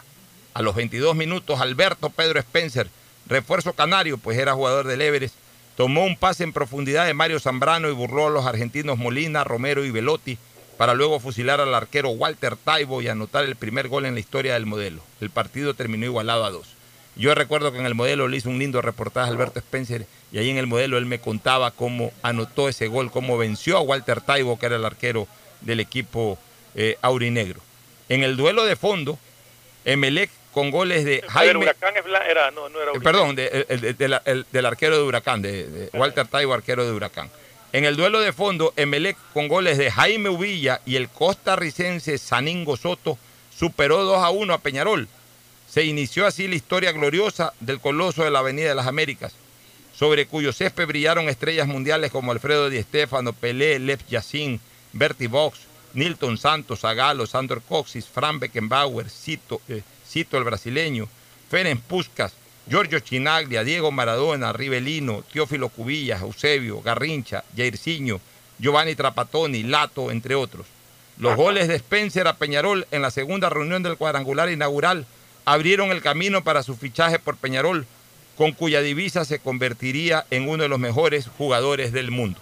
A los 22 minutos, Alberto Pedro Spencer, refuerzo canario, pues era jugador del Everest, tomó un pase en profundidad de Mario Zambrano y burló a los argentinos Molina, Romero y Velotti para luego fusilar al arquero Walter Taibo y anotar el primer gol en la historia del modelo. El partido terminó igualado a dos. Yo recuerdo que en el modelo le hizo un lindo reportaje a Alberto Spencer y ahí en el modelo él me contaba cómo anotó ese gol, cómo venció a Walter Taibo, que era el arquero del equipo eh, aurinegro. En el duelo de fondo, Emelec con goles de El Jaime... huracán era, no, no era Eh. Perdón, de- el- el- del- el- del arquero de Huracán, de, Walter Taibo, arquero de Huracán. En el duelo de fondo, Emelec con goles de Jaime Uvilla y el costarricense Saningo Soto superó 2 a 1 a Peñarol. Se inició así la historia gloriosa del coloso de la Avenida de las Américas, sobre cuyo césped brillaron estrellas mundiales como Alfredo Di Stéfano, Pelé, Lev Yacine, Bertie Box, Nilton Santos, Zagalo, Sandor Coxis, Fran Beckenbauer, Cito, eh, Cito el brasileño, Ferenc Puskas, Giorgio Chinaglia, Diego Maradona, Rivelino, Teófilo Cubillas, Eusebio, Garrincha, Jairzinho, Giovanni Trapattoni, Lato, entre otros. Los goles de Spencer a Peñarol en la segunda reunión del cuadrangular inaugural abrieron el camino para su fichaje por Peñarol, con cuya divisa se convertiría en uno de los mejores jugadores del mundo.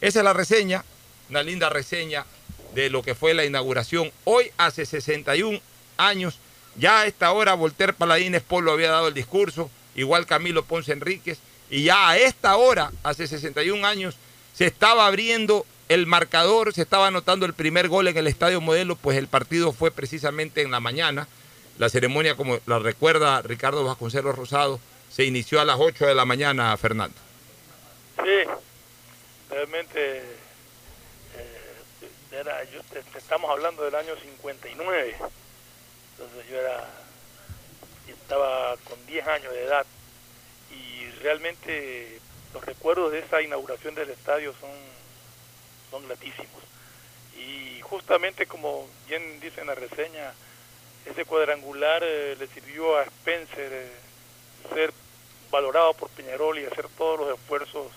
Esa es la reseña, una linda reseña de lo que fue la inauguración. Hoy, hace 61 años, ya a esta hora Voltaire Paladines Polo había dado el discurso, igual Camilo Ponce Enríquez, y ya a esta hora, hace 61 años, se estaba abriendo el marcador, se estaba anotando el primer gol en el Estadio Modelo, pues el partido fue precisamente en la mañana. La ceremonia, como la recuerda Ricardo Vasconcelos Rosado, se inició a las 8 de la mañana, Fernando. Sí, realmente eh, era, estamos hablando del año 59, entonces yo era, estaba con 10 años de edad y realmente los recuerdos de esa inauguración del estadio son, son gratísimos. Y justamente como bien dice en la reseña, ese cuadrangular eh, le sirvió a Spencer eh, ser valorado por Peñarol y hacer todos los esfuerzos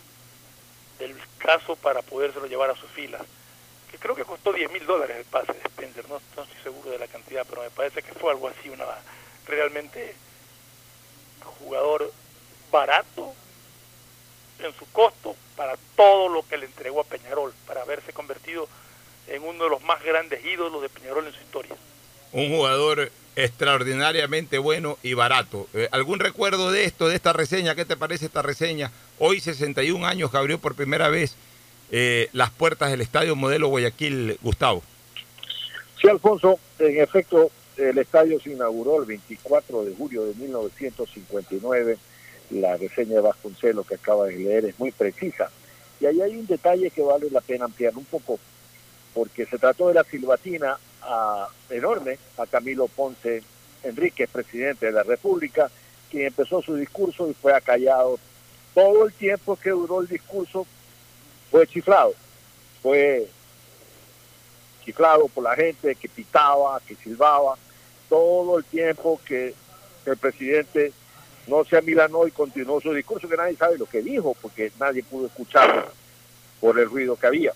del caso para podérselo llevar a sus filas. Creo que costó 10 mil dólares el pase de Spencer, no, no estoy seguro de la cantidad, pero me parece que fue algo así, una realmente jugador barato en su costo para todo lo que le entregó a Peñarol, para haberse convertido en uno de los más grandes ídolos de Peñarol en su historia. un jugador extraordinariamente bueno y barato. Eh, ¿Algún recuerdo de esto, de esta reseña? ¿Qué te parece esta reseña? Hoy 61 años que abrió por primera vez eh, las puertas del Estadio Modelo Guayaquil, Gustavo. Sí, Alfonso, en efecto, el estadio se inauguró el 24 de julio de 1959. La reseña de Vasconcelos que acaba de leer es muy precisa. Y ahí hay un detalle que vale la pena ampliar un poco, porque se trató de la silbatina a- enorme a Camilo Ponce Enríquez, presidente de la República, quien empezó su discurso y fue acallado. Todo el tiempo que duró el discurso fue chiflado, fue chiflado por la gente que pitaba, que silbaba, todo el tiempo que el presidente no se amilanó y continuó su discurso, que nadie sabe lo que dijo, porque nadie pudo escucharlo por el ruido que había.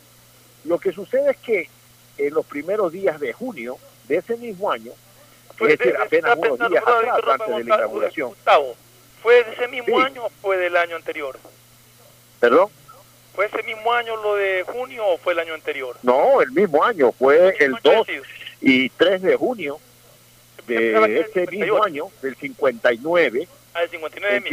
Lo que sucede es que en los primeros días de junio de ese mismo año, Pues, es decir, apenas unos días atrás, antes de la inauguración. Gustavo, ¿fue de ese mismo Sí. año o fue del año anterior? ¿Perdón? ¿Fue ese mismo año lo de junio o fue el año anterior? No, el mismo año, fue el 2 y 3 de junio de ese mismo 58. año, del 59, Ah, el 59 en de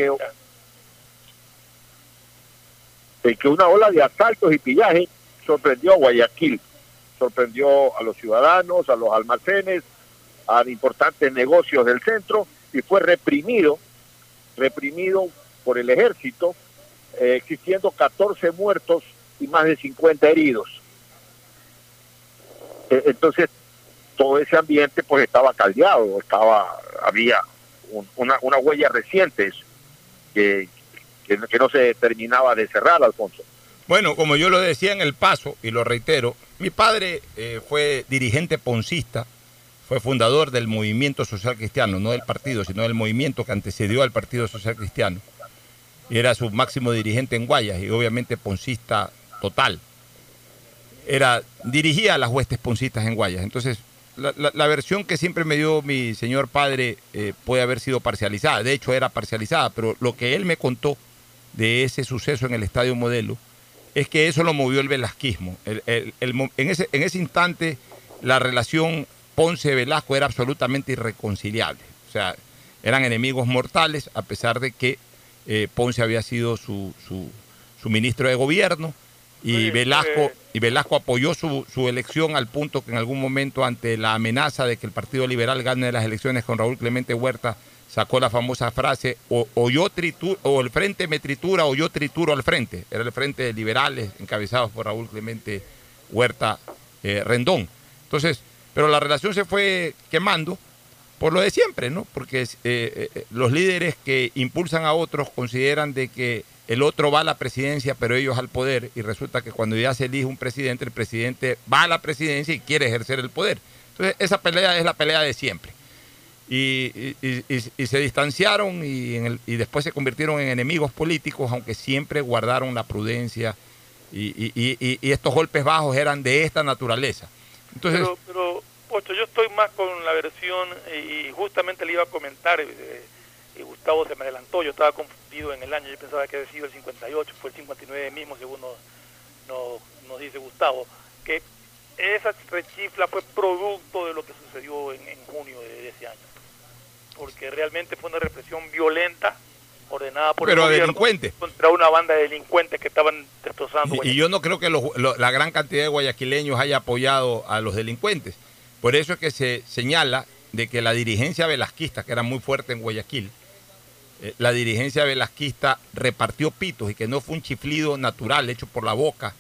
que, que una ola de asaltos y pillajes sorprendió a Guayaquil, sorprendió a los ciudadanos, a los almacenes, a importantes negocios del centro y fue reprimido, reprimido por el ejército, eh, existiendo 14 muertos y más de 50 heridos. Eh, Entonces, todo ese ambiente pues estaba caldeado, estaba, había una, una huella reciente que, que, que no se terminaba de cerrar, Alfonso. Bueno, como yo lo decía en el paso, y lo reitero, mi padre eh, fue dirigente poncista, fue fundador del movimiento social cristiano, no del partido, sino del movimiento que antecedió al Partido Social Cristiano. Era su máximo dirigente en Guayas y obviamente poncista total. Era, dirigía a las huestes poncistas en Guayas. Entonces, la, versión que siempre me dio mi señor padre eh, puede haber sido parcializada. De hecho, era parcializada, pero lo que él me contó de ese suceso en el Estadio Modelo es que eso lo movió el velasquismo. El- el- el mo- en, ese, en ese instante, la relación Ponce-Velasco era absolutamente irreconciliable. O sea, eran enemigos mortales, a pesar de que eh, Ponce había sido su, su- su ministro de gobierno y Velasco, y Velasco apoyó su, su elección al punto que en algún momento, ante la amenaza de que el Partido Liberal gane las elecciones con Raúl Clemente Huerta, sacó la famosa frase, o, o yo tritu- o el frente me tritura o yo trituro al frente. Era el frente de liberales encabezados por Raúl Clemente Huerta eh, Rendón. Entonces, pero la relación se fue quemando por lo de siempre, ¿no? Porque eh, eh, los líderes que impulsan a otros consideran de que el otro va a la presidencia, pero ellos al poder, y resulta que cuando ya se elige un presidente, el presidente va a la presidencia y quiere ejercer el poder. Entonces, esa pelea es la pelea de siempre. Y, y- y- y se distanciaron y, en el- y después se convirtieron en enemigos políticos, aunque siempre guardaron la prudencia y, estos golpes bajos eran de esta naturaleza. Entonces, pero, Pocho, yo estoy más con la versión, eh, y justamente le iba a comentar, eh, y Gustavo se me adelantó, yo estaba confundido en el año, yo pensaba que había sido el 58, fue el 59 mismo, según nos, nos, nos dice Gustavo, que esa rechifla fue producto de lo que sucedió en, en junio de, de ese año, porque realmente fue una represión violenta, ordenada por Pero el gobierno delincuentes. contra una banda de delincuentes que estaban destrozando. Y, y yo no creo que los- lo- la gran cantidad de guayaquileños haya apoyado a los delincuentes. Por eso es que se señala de que la dirigencia velasquista, que era muy fuerte en Guayaquil, eh, la dirigencia velasquista repartió pitos y que no fue un chiflido natural hecho por la boca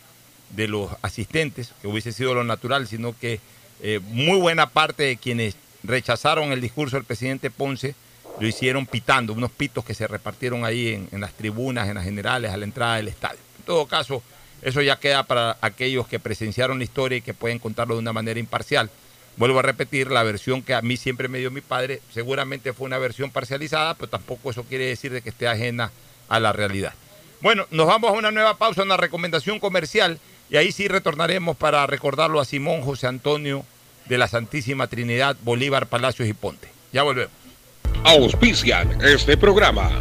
de los asistentes, que hubiese sido lo natural, sino que eh, muy buena parte de quienes rechazaron el discurso del presidente Ponce lo hicieron pitando, unos pitos que se repartieron ahí en, en las tribunas, en las generales, a la entrada del estadio. En todo caso, eso ya queda para aquellos que presenciaron la historia y que pueden contarlo de una manera imparcial. Vuelvo a repetir, la versión que a mí siempre me dio mi padre seguramente fue una versión parcializada, pero tampoco eso quiere decir de que esté ajena a la realidad. Bueno, nos vamos a una nueva pausa, una recomendación comercial, y ahí sí retornaremos para recordarlo a Simón José Antonio de la Santísima Trinidad, Bolívar, Palacios y Ponte. Ya volvemos. Auspician este programa.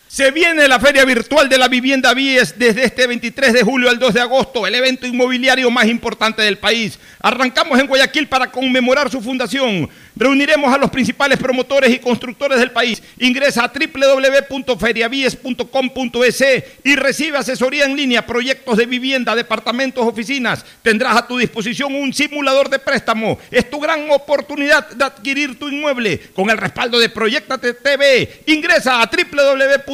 Se viene la Feria Virtual de la Vivienda Vies desde este 23 de julio al 2 de agosto, el evento inmobiliario más importante del país. Arrancamos en Guayaquil para conmemorar su fundación. Reuniremos a los principales promotores y constructores del país. Ingresa a www.feriavies.com.es y recibe asesoría en línea, proyectos de vivienda, departamentos, oficinas. Tendrás a tu disposición un simulador de préstamo. Es tu gran oportunidad de adquirir tu inmueble con el respaldo de Proyectate TV. Ingresa a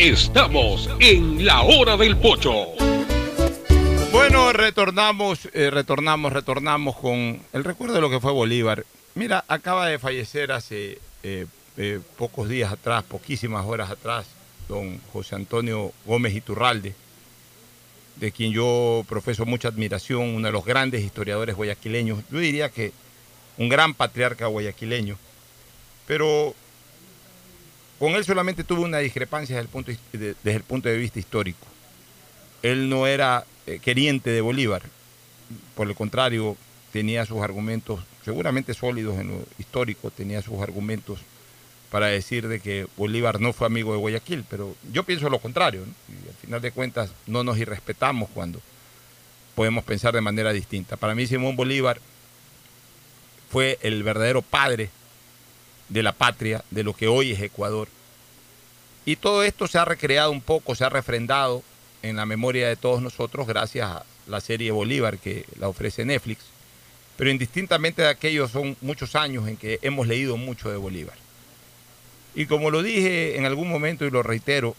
Estamos en la hora del pocho. Bueno, retornamos, eh, retornamos, retornamos con el recuerdo de lo que fue Bolívar. Mira, acaba de fallecer hace eh, eh, pocos días atrás, poquísimas horas atrás, don José Antonio Gómez Iturralde, de quien yo profeso mucha admiración, uno de los grandes historiadores guayaquileños. Yo diría que un gran patriarca guayaquileño, pero con él solamente tuve una discrepancia desde el punto, de, desde el punto de vista histórico. Él no era eh, queriente de Bolívar, por el contrario, tenía sus argumentos seguramente sólidos en lo histórico, tenía sus argumentos para decir de que Bolívar no fue amigo de Guayaquil, pero yo pienso lo contrario, y al final de cuentas no nos irrespetamos cuando podemos pensar de manera distinta. Para mí Simón Bolívar fue el verdadero padre de la patria, de lo que hoy es Ecuador. Y todo esto se ha recreado un poco, se ha refrendado en la memoria de todos nosotros gracias a la serie Bolívar que la ofrece Netflix. Pero indistintamente de aquellos son muchos años en que hemos leído mucho de Bolívar. Y como lo dije en algún momento y lo reitero,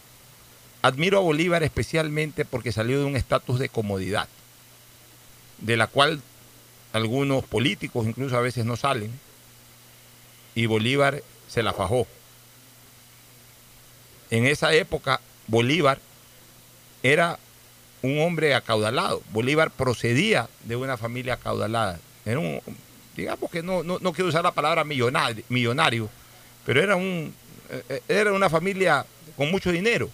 admiro a Bolívar especialmente porque salió de un estatus de comodidad, de la cual algunos políticos incluso a veces no salen, y Bolívar se la fajó. En esa época, Bolívar era un hombre acaudalado. Bolívar procedía de una familia acaudalada. Era un, digamos que no, no, quiero usar la palabra millonario, millonario, pero era, un, eh, era una familia con mucho dinero.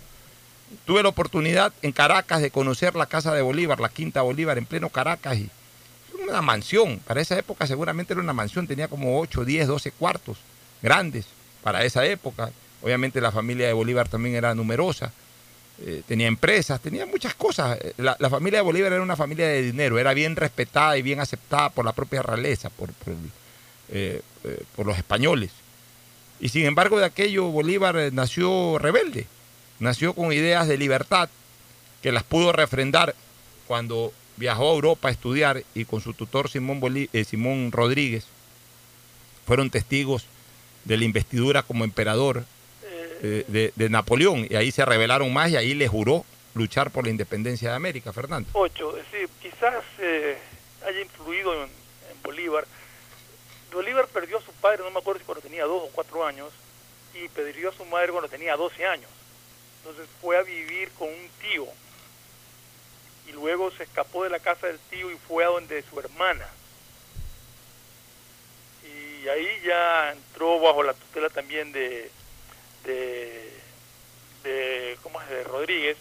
Tuve la oportunidad en Caracas de conocer la casa de Bolívar, la Quinta Bolívar, en pleno Caracas, una mansión. Para esa época seguramente era una mansión, tenía como 8, 10, 12 cuartos grandes para esa época. Obviamente la familia de Bolívar también era numerosa. Eh, tenía empresas, tenía muchas cosas. Eh, la, familia de Bolívar era una familia de dinero, era bien respetada y bien aceptada por la propia realeza, por, por, eh, los españoles. Y sin embargo de aquello Bolívar nació rebelde, nació con ideas de libertad que las pudo refrendar cuando viajó a Europa a estudiar y con su tutor Simón, Simón Rodríguez fueron testigos de la investidura como emperador eh, de, Napoleón y ahí se rebelaron más y ahí le juró luchar por la independencia de América, Fernando. Ocho, es decir, quizás eh, haya influido en, Bolívar. Bolívar perdió a su padre, no me acuerdo si cuando tenía dos o cuatro años, y perdió a su madre cuando tenía 12 años. Entonces fue a vivir con un tío y luego se escapó de la casa del tío y fue a donde su hermana. Y ahí ya entró bajo la tutela también de, de, ¿cómo es? de Rodríguez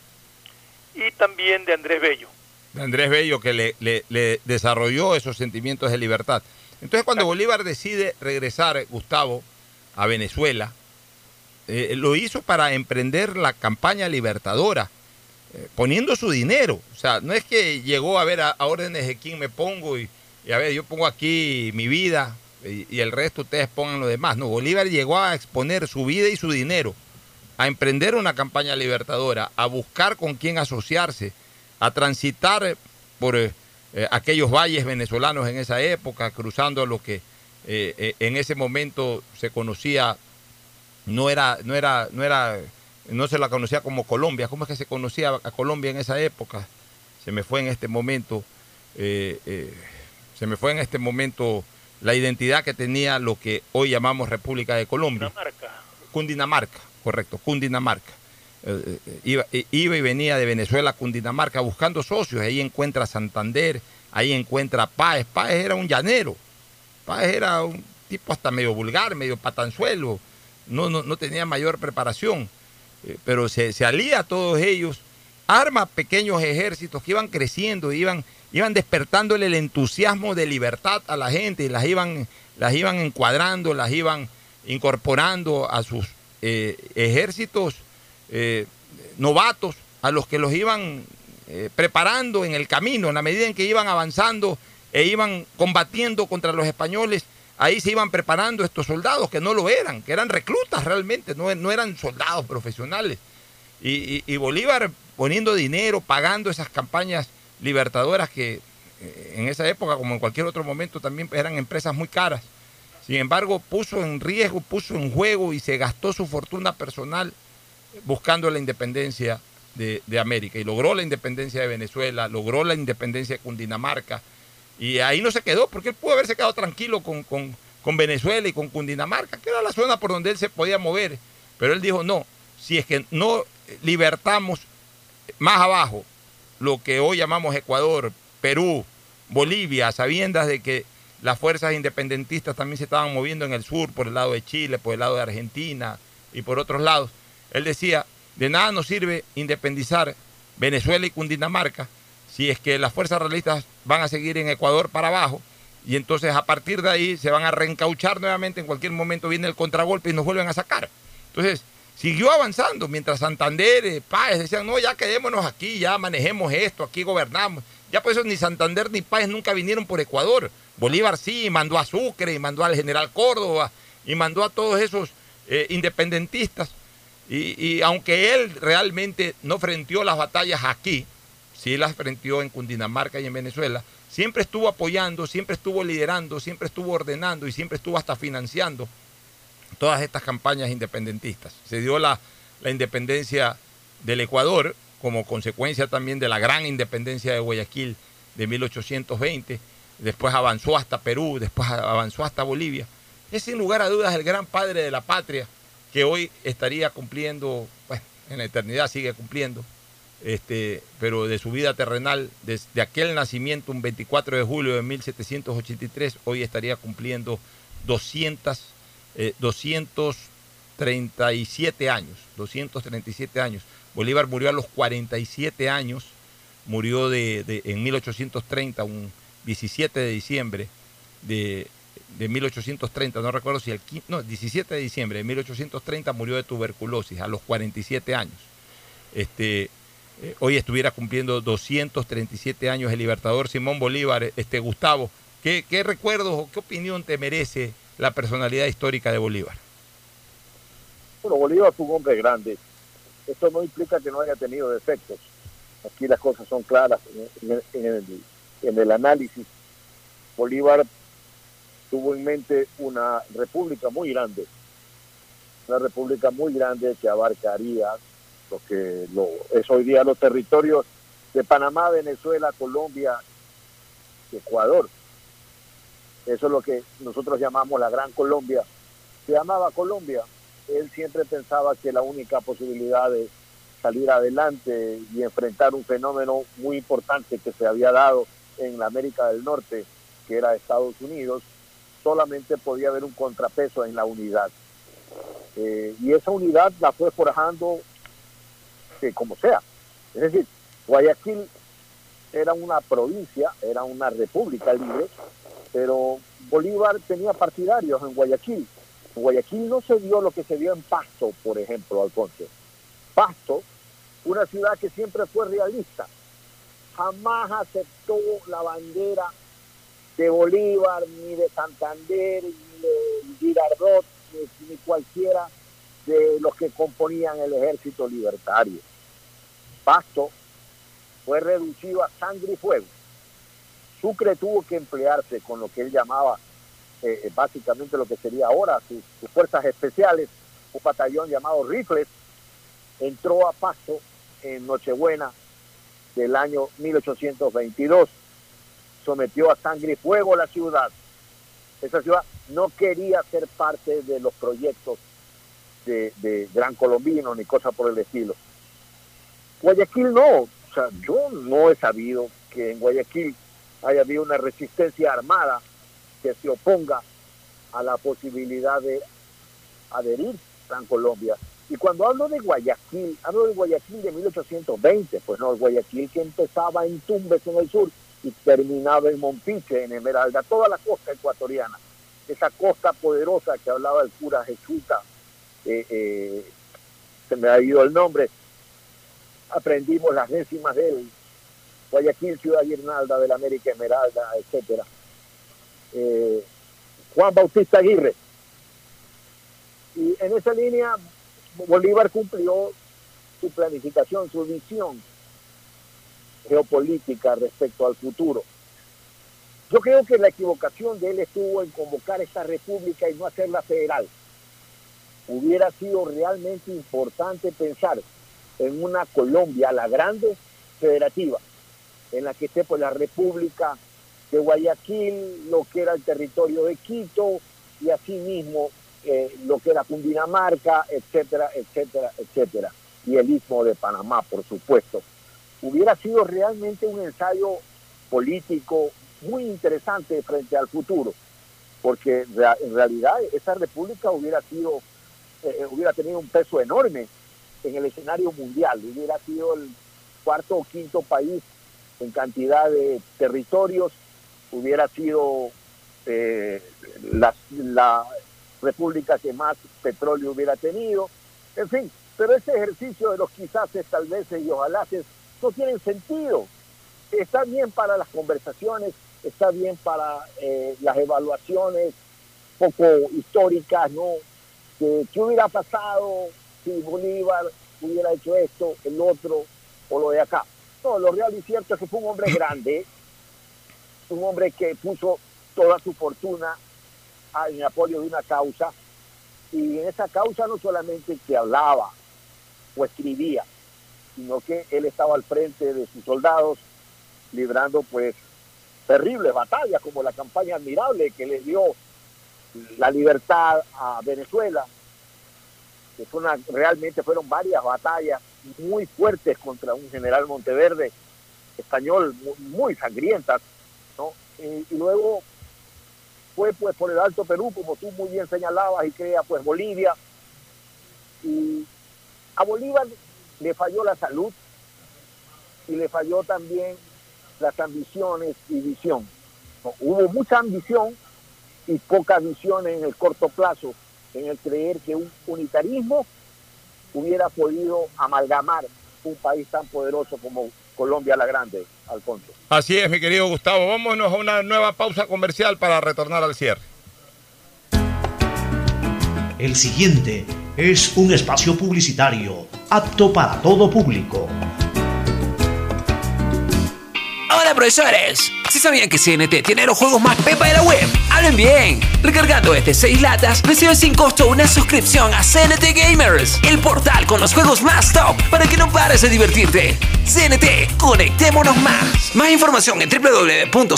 y también de Andrés Bello. De Andrés Bello que le, le, desarrolló esos sentimientos de libertad. Entonces cuando Bolívar decide regresar, Gustavo, a Venezuela, eh, lo hizo para emprender la campaña libertadora, poniendo su dinero. O sea, no es que llegó a ver a, órdenes de quién me pongo y, a ver, yo pongo aquí mi vida, y, el resto ustedes pongan lo demás. No, Bolívar llegó a exponer su vida y su dinero, a emprender una campaña libertadora, a buscar con quién asociarse, a transitar por eh, eh, aquellos valles venezolanos en esa época, cruzando lo que eh, en ese momento se conocía, no era, no era, no era, no se la conocía como Colombia. ¿Cómo es que se conocía a Colombia en esa época? Se me fue en este momento, se me fue en este momento la identidad que tenía lo que hoy llamamos República de Colombia. Cundinamarca. Cundinamarca, correcto, Cundinamarca. Eh, eh, iba, iba, y venía de Venezuela a Cundinamarca buscando socios, ahí encuentra Santander, ahí encuentra Páez. Páez era un llanero, Páez era un tipo hasta medio vulgar, medio patanzuelo, no, no, no tenía mayor preparación, eh, pero se, se alía a todos ellos, arma pequeños ejércitos que iban creciendo, iban iban despertándole el entusiasmo de libertad a la gente y las iban, las iban encuadrando, las iban incorporando a sus eh, ejércitos eh, novatos, a los que los iban preparando en el camino, en la medida en que iban avanzando e iban combatiendo contra los españoles, ahí se iban preparando estos soldados que no lo eran, que eran reclutas realmente, no, no eran soldados profesionales. Y, Bolívar poniendo dinero, pagando esas campañas libertadoras que eh, en esa época, como en cualquier otro momento, también eran empresas muy caras. Sin embargo, puso en riesgo, puso en juego y se gastó su fortuna personal buscando la independencia de, de, América. Y logró la independencia de Venezuela, logró la independencia de Cundinamarca. Y ahí no se quedó, porque él pudo haberse quedado tranquilo con, con, con Venezuela y con Cundinamarca, que era la zona por donde él se podía mover. Pero él dijo, no, si es que no libertamos más abajo lo que hoy llamamos Ecuador, Perú, Bolivia, sabiendas de que las fuerzas independentistas también se estaban moviendo en el sur, por el lado de Chile, por el lado de Argentina y por otros lados. Él decía, de nada nos sirve independizar Venezuela y Cundinamarca si es que las fuerzas realistas van a seguir en Ecuador para abajo y entonces a partir de ahí se van a reencauchar nuevamente, en cualquier momento viene el contragolpe y nos vuelven a sacar. Entonces, siguió avanzando, mientras Santander, eh, Páez decían, no, ya quedémonos aquí, ya manejemos esto, aquí gobernamos. Ya por eso ni Santander ni Páez nunca vinieron por Ecuador. Bolívar sí, mandó a Sucre, y mandó al general Córdoba, y mandó a todos esos eh, independentistas. Y, y, aunque él realmente no frenteó las batallas aquí, sí las frenteó en Cundinamarca y en Venezuela, siempre estuvo apoyando, siempre estuvo liderando, siempre estuvo ordenando y siempre estuvo hasta financiando todas estas campañas independentistas. Se dio la, la independencia del Ecuador como consecuencia también de la gran independencia de Guayaquil de 1820, después avanzó hasta Perú, después avanzó hasta Bolivia. Es sin lugar a dudas el gran padre de la patria que hoy estaría cumpliendo, bueno, en la eternidad sigue cumpliendo, este, pero de su vida terrenal, desde aquel nacimiento, un 24 de julio de 1783, hoy estaría cumpliendo 200 eh, 237 años, 237 años. Bolívar murió a los 47 años, murió de, en 1830, un 17 de diciembre de, de 1830, no recuerdo si el no, 17 de diciembre de 1830 murió de tuberculosis a los 47 años. Este, eh, hoy estuviera cumpliendo 237 años el libertador Simón Bolívar. Este, Gustavo, ¿qué, qué recuerdos o qué opinión te merece la personalidad histórica de Bolívar? Bueno, Bolívar fue un hombre grande. Esto no implica que no haya tenido defectos. Aquí las cosas son claras en el, análisis. Bolívar tuvo en mente una república muy grande, una república muy grande que abarcaría lo que lo, es hoy día los territorios de Panamá, Venezuela, Colombia, Ecuador. Eso es lo que nosotros llamamos la Gran Colombia. Se llamaba Colombia. Él siempre pensaba que la única posibilidad de salir adelante y enfrentar un fenómeno muy importante que se había dado en la América del Norte, que era Estados Unidos, solamente podía haber un contrapeso en la unidad. Eh, y esa unidad la fue forjando que como sea. Es decir, Guayaquil era una provincia, era una república libre, pero Bolívar tenía partidarios en Guayaquil. Guayaquil no se dio lo que se dio en Pasto, por ejemplo, Alfonso. Pasto, una ciudad que siempre fue realista, jamás aceptó la bandera de Bolívar, ni de Santander, ni de Girardot, ni cualquiera de los que componían el ejército libertario. Pasto fue reducido a sangre y fuego. Sucre tuvo que emplearse con lo que él llamaba eh, básicamente lo que sería ahora sus, sus, fuerzas especiales, un batallón llamado Rifles, entró a Pasto en Nochebuena del año 1822, sometió a sangre y fuego la ciudad. Esa ciudad no quería ser parte de los proyectos de, Gran Colombino ni cosa por el estilo. Guayaquil no, o sea, yo no he sabido que en Guayaquil haya habido una resistencia armada que se oponga a la posibilidad de adherir a Colombia. Y cuando hablo de Guayaquil, hablo de Guayaquil de 1820, pues no, el Guayaquil que empezaba en Tumbes en el sur y terminaba en Mompiche, en Esmeralda, toda la costa ecuatoriana, esa costa poderosa que hablaba el cura Jesuita, eh, se me ha ido el nombre, aprendimos las décimas de él, Guayaquil, Ciudad Guirnalda, de la América Esmeralda, etcétera. Eh, Juan Bautista Aguirre. Y en esa línea, Bolívar cumplió su planificación, su visión geopolítica respecto al futuro. Yo creo que la equivocación de él estuvo en convocar esta república y no hacerla federal. Hubiera sido realmente importante pensar en una Colombia, la grande, federativa, en la que esté pues la República de Guayaquil, lo que era el territorio de Quito y asimismo eh, lo que era Cundinamarca, etcétera, etcétera, etcétera. Y el istmo de Panamá, por supuesto. Hubiera sido realmente un ensayo político muy interesante frente al futuro, porque en realidad esa república hubiera sido, eh, hubiera tenido un peso enorme en el escenario mundial, hubiera sido el cuarto o quinto país en cantidad de territorios, hubiera sido eh, la, república que más petróleo hubiera tenido, en fin, pero ese ejercicio de los quizás, tal vez y ojalá no tienen sentido. Está bien para las conversaciones, está bien para eh, las evaluaciones poco históricas, ¿no? ¿Qué hubiera pasado si Bolívar hubiera hecho esto, el otro o lo de acá? No, lo real y cierto es que fue un hombre grande, un hombre que puso toda su fortuna en apoyo de una causa y en esa causa no solamente que hablaba o escribía, sino que él estaba al frente de sus soldados librando pues terribles batallas como la campaña admirable que le dio la libertad a Venezuela, que fue una, realmente fueron varias batallas muy fuertes contra un general Monteverde español, muy, sangrientas, ¿no? Y, luego fue pues por el Alto Perú, como tú muy bien señalabas, y crea pues Bolivia. Y a Bolívar le falló la salud y le falló también las ambiciones y visión. hubo mucha ambición y poca visión en el corto plazo, en el creer que un unitarismo hubiera podido amalgamar un país tan poderoso como Colombia la Grande, Alfonso. Así es, mi querido Gustavo. Vámonos a una nueva pausa comercial para retornar al cierre. El siguiente es un espacio publicitario apto para todo público. Profesores, si sabían que CNT tiene los juegos más pepa de la web, hablen bien. Recargando este 6 latas, recibes sin costo una suscripción a CNT Gamers, el portal con los juegos más top para que no pares de divertirte. CNT, conectémonos más. Más información en www.cnt.com.es.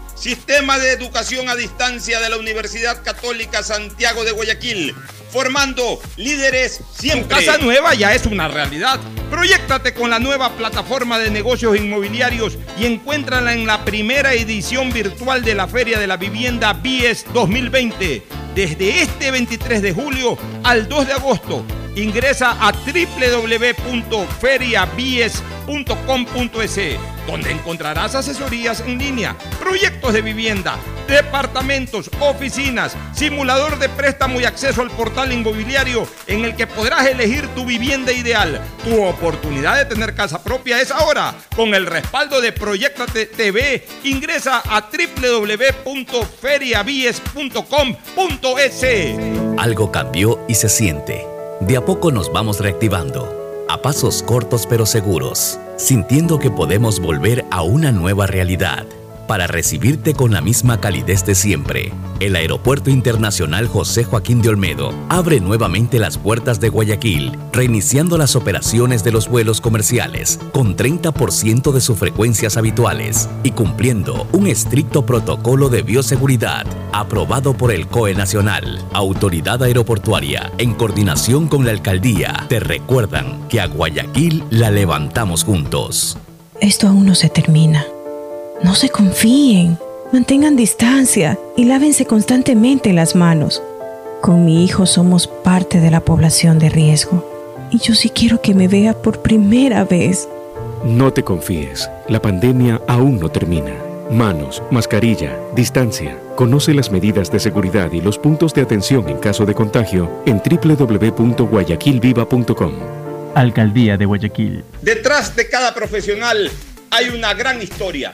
Sistema de Educación a Distancia de la Universidad Católica Santiago de Guayaquil formando líderes siempre. casa nueva ya es una realidad. Proyectate con la nueva plataforma de negocios inmobiliarios y encuéntrala en la primera edición virtual de la Feria de la Vivienda BIES 2020. Desde este 23 de julio al 2 de agosto, ingresa a www.feriabies.com.es donde encontrarás asesorías en línea, proyectos de vivienda, departamentos, oficinas, simulador de préstamo y acceso al portal inmobiliario en el que podrás elegir tu vivienda ideal. Tu oportunidad de tener casa propia es ahora. Con el respaldo de Proyectate TV, ingresa a www.feriabies.com.es. Algo cambió y se siente. De a poco nos vamos reactivando a pasos cortos pero seguros, sintiendo que podemos volver a una nueva realidad para recibirte con la misma calidez de siempre. El Aeropuerto Internacional José Joaquín de Olmedo abre nuevamente las puertas de Guayaquil, reiniciando las operaciones de los vuelos comerciales con 30% de sus frecuencias habituales y cumpliendo un estricto protocolo de bioseguridad aprobado por el COE Nacional. Autoridad Aeroportuaria, en coordinación con la alcaldía, te recuerdan que a Guayaquil la levantamos juntos. Esto aún no se termina. No se confíen, mantengan distancia y lávense constantemente las manos. Con mi hijo somos parte de la población de riesgo. Y yo sí quiero que me vea por primera vez. No te confíes, la pandemia aún no termina. Manos, mascarilla, distancia. Conoce las medidas de seguridad y los puntos de atención en caso de contagio en www.guayaquilviva.com. Alcaldía de Guayaquil. Detrás de cada profesional hay una gran historia.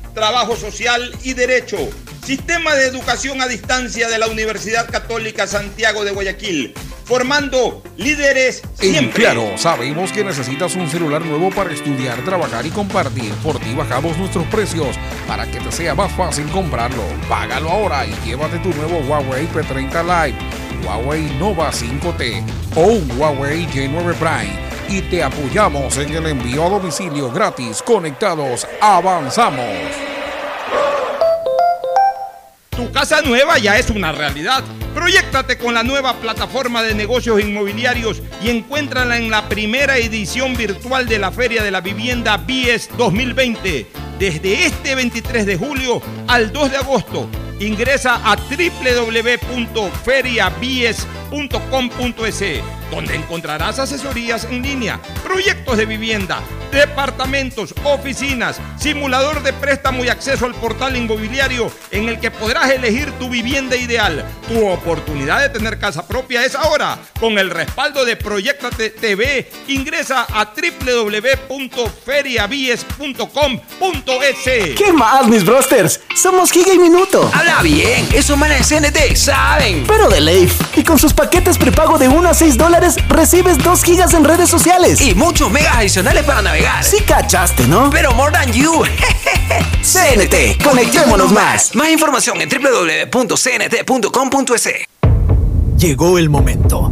trabajo social y derecho. Sistema de educación a distancia de la Universidad Católica Santiago de Guayaquil formando líderes En siempre. Claro, sabemos que necesitas un celular nuevo para estudiar, trabajar y compartir. Por ti bajamos nuestros precios para que te sea más fácil comprarlo. Págalo ahora y llévate tu nuevo Huawei P30 Lite, Huawei Nova 5T o un Huawei J9 Prime. Y te apoyamos en el envío a domicilio gratis. Conectados, avanzamos. Tu casa nueva ya es una realidad. Proyéctate con la nueva plataforma de negocios inmobiliarios y encuéntrala en la primera edición virtual de la Feria de la Vivienda BIES 2020. Desde este 23 de julio al 2 de agosto. Ingresa a www.feriabies.com.es donde encontrarás asesorías en línea, proyectos de vivienda, departamentos, oficinas, simulador de préstamo y acceso al portal inmobiliario en el que podrás elegir tu vivienda ideal. Tu oportunidad de tener casa propia es ahora. Con el respaldo de Proyectate TV, ingresa a www.feriabies.com.es. ¿Qué más, mis brosters? Somos Giga y Minuto. Habla bien, esos manes de CNT saben. Pero de Leif. Y con sus paquetes prepago de 1 a 6 dólares, recibes 2 gigas en redes sociales. Y muchos megas adicionales para navegar. Sí cachaste, ¿no? Pero more than you. CNT, conectémonos más. Más información en www.cnt.com.es. Llegó el momento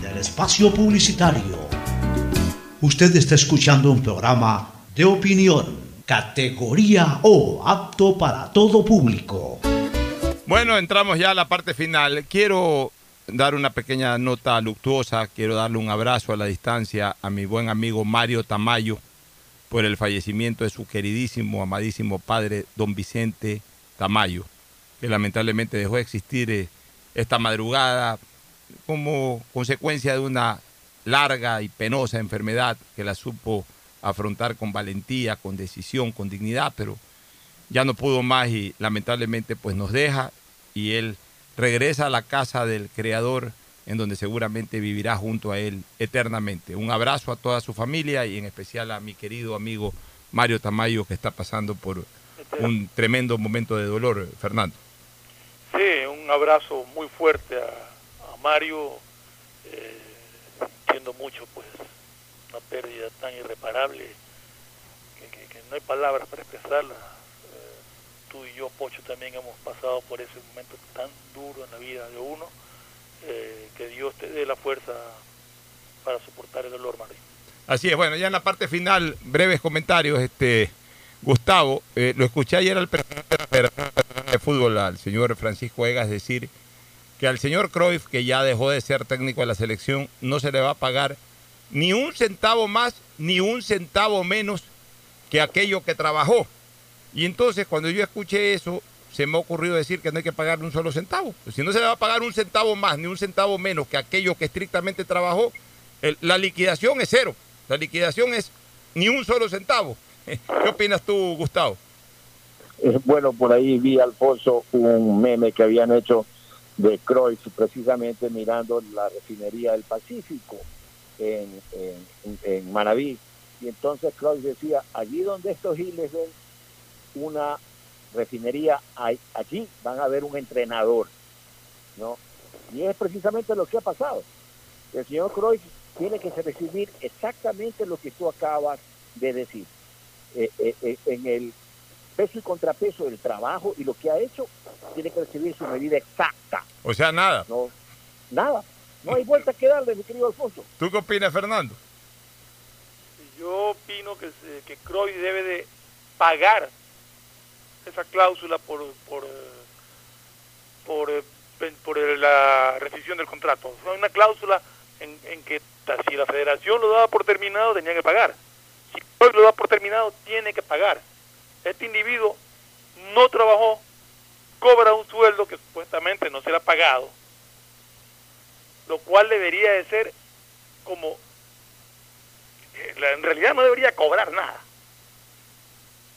espacio publicitario. Usted está escuchando un programa de opinión, categoría O, apto para todo público. Bueno, entramos ya a la parte final. Quiero dar una pequeña nota luctuosa. Quiero darle un abrazo a la distancia a mi buen amigo Mario Tamayo por el fallecimiento de su queridísimo, amadísimo padre, don Vicente Tamayo, que lamentablemente dejó de existir eh, esta madrugada como consecuencia de una larga y penosa enfermedad que la supo afrontar con valentía, con decisión, con dignidad, pero ya no pudo más y lamentablemente pues nos deja y él regresa a la casa del Creador en donde seguramente vivirá junto a él eternamente. Un abrazo a toda su familia y en especial a mi querido amigo Mario Tamayo que está pasando por un tremendo momento de dolor, Fernando. Sí, un abrazo muy fuerte a, Mario, eh, entiendo mucho pues una pérdida tan irreparable que, no hay palabras para expresarla. Eh, tú y yo, Pocho, también hemos pasado por ese momento tan duro en la vida de uno, eh, que Dios te dé la fuerza para soportar el dolor, Mario. Así es, bueno, ya en la parte final, breves comentarios, este Gustavo, eh, lo escuché ayer al presidente de fútbol, al señor Francisco Egas, decir que al señor Cruyff, que ya dejó de ser técnico de la selección, no se le va a pagar ni un centavo más, ni un centavo menos que aquello que trabajó. Y entonces cuando yo escuché eso, se me ha ocurrido decir que no hay que pagarle un solo centavo. Pues si no se le va a pagar un centavo más, ni un centavo menos que aquello que estrictamente trabajó, la liquidación es cero. La liquidación es ni un solo centavo. ¿Qué opinas tú, Gustavo? Bueno, por ahí vi, Alfonso, un meme que habían hecho de Cruyff precisamente mirando la refinería del Pacífico en, en, Manaví. Y entonces Cruyff decía, allí donde estos giles ven una refinería, allí van a ver un entrenador. ¿no? Y es precisamente lo que ha pasado. El señor Cruyff tiene que recibir exactamente lo que tú acabas de decir. Eh, eh, eh, en el peso y contrapeso del trabajo y lo que ha hecho, tiene que recibir su medida exacta. O sea, nada. No, nada. No hay vuelta que darle, mi querido Alfonso. ¿Tú qué opinas, Fernando? Yo opino que, que Croy debe de pagar esa cláusula por por por, por la rescisión del contrato. Hay una cláusula en, en que si la federación lo daba por terminado, tenía que pagar. Si hoy lo da por terminado, tiene que pagar. Este individuo no trabajó, cobra un sueldo que supuestamente no será pagado, lo cual debería de ser como, eh, en realidad no debería cobrar nada.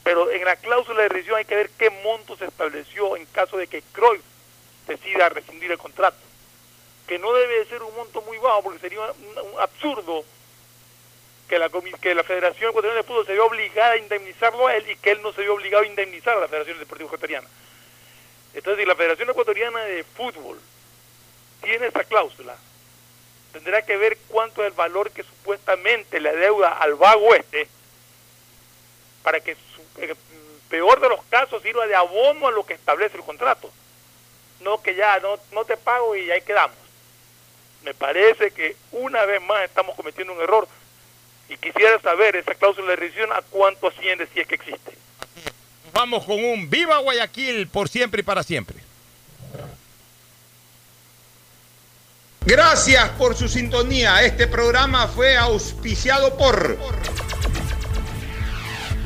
Pero en la cláusula de rescisión hay que ver qué monto se estableció en caso de que Cruyff decida rescindir el contrato que no debe de ser un monto muy bajo porque sería un, absurdo que la, que la Federación Ecuatoriana de Fútbol se vea obligada a indemnizarlo a él y que él no se vea obligado a indemnizar a la Federación Deportiva Ecuatoriana. Entonces, si la Federación Ecuatoriana de Fútbol tiene esa cláusula, tendrá que ver cuánto es el valor que supuestamente le deuda al vago este para que, su, eh, peor de los casos, sirva de abono a lo que establece el contrato. No que ya no, no te pago y ahí quedamos me parece que una vez más estamos cometiendo un error y quisiera saber esa cláusula de rescisión a cuánto asciende si es que existe. Vamos con un viva Guayaquil por siempre y para siempre. Gracias por su sintonía. Este programa fue auspiciado por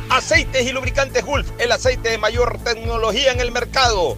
Aceites y Lubricantes Gulf, el aceite de mayor tecnología en el mercado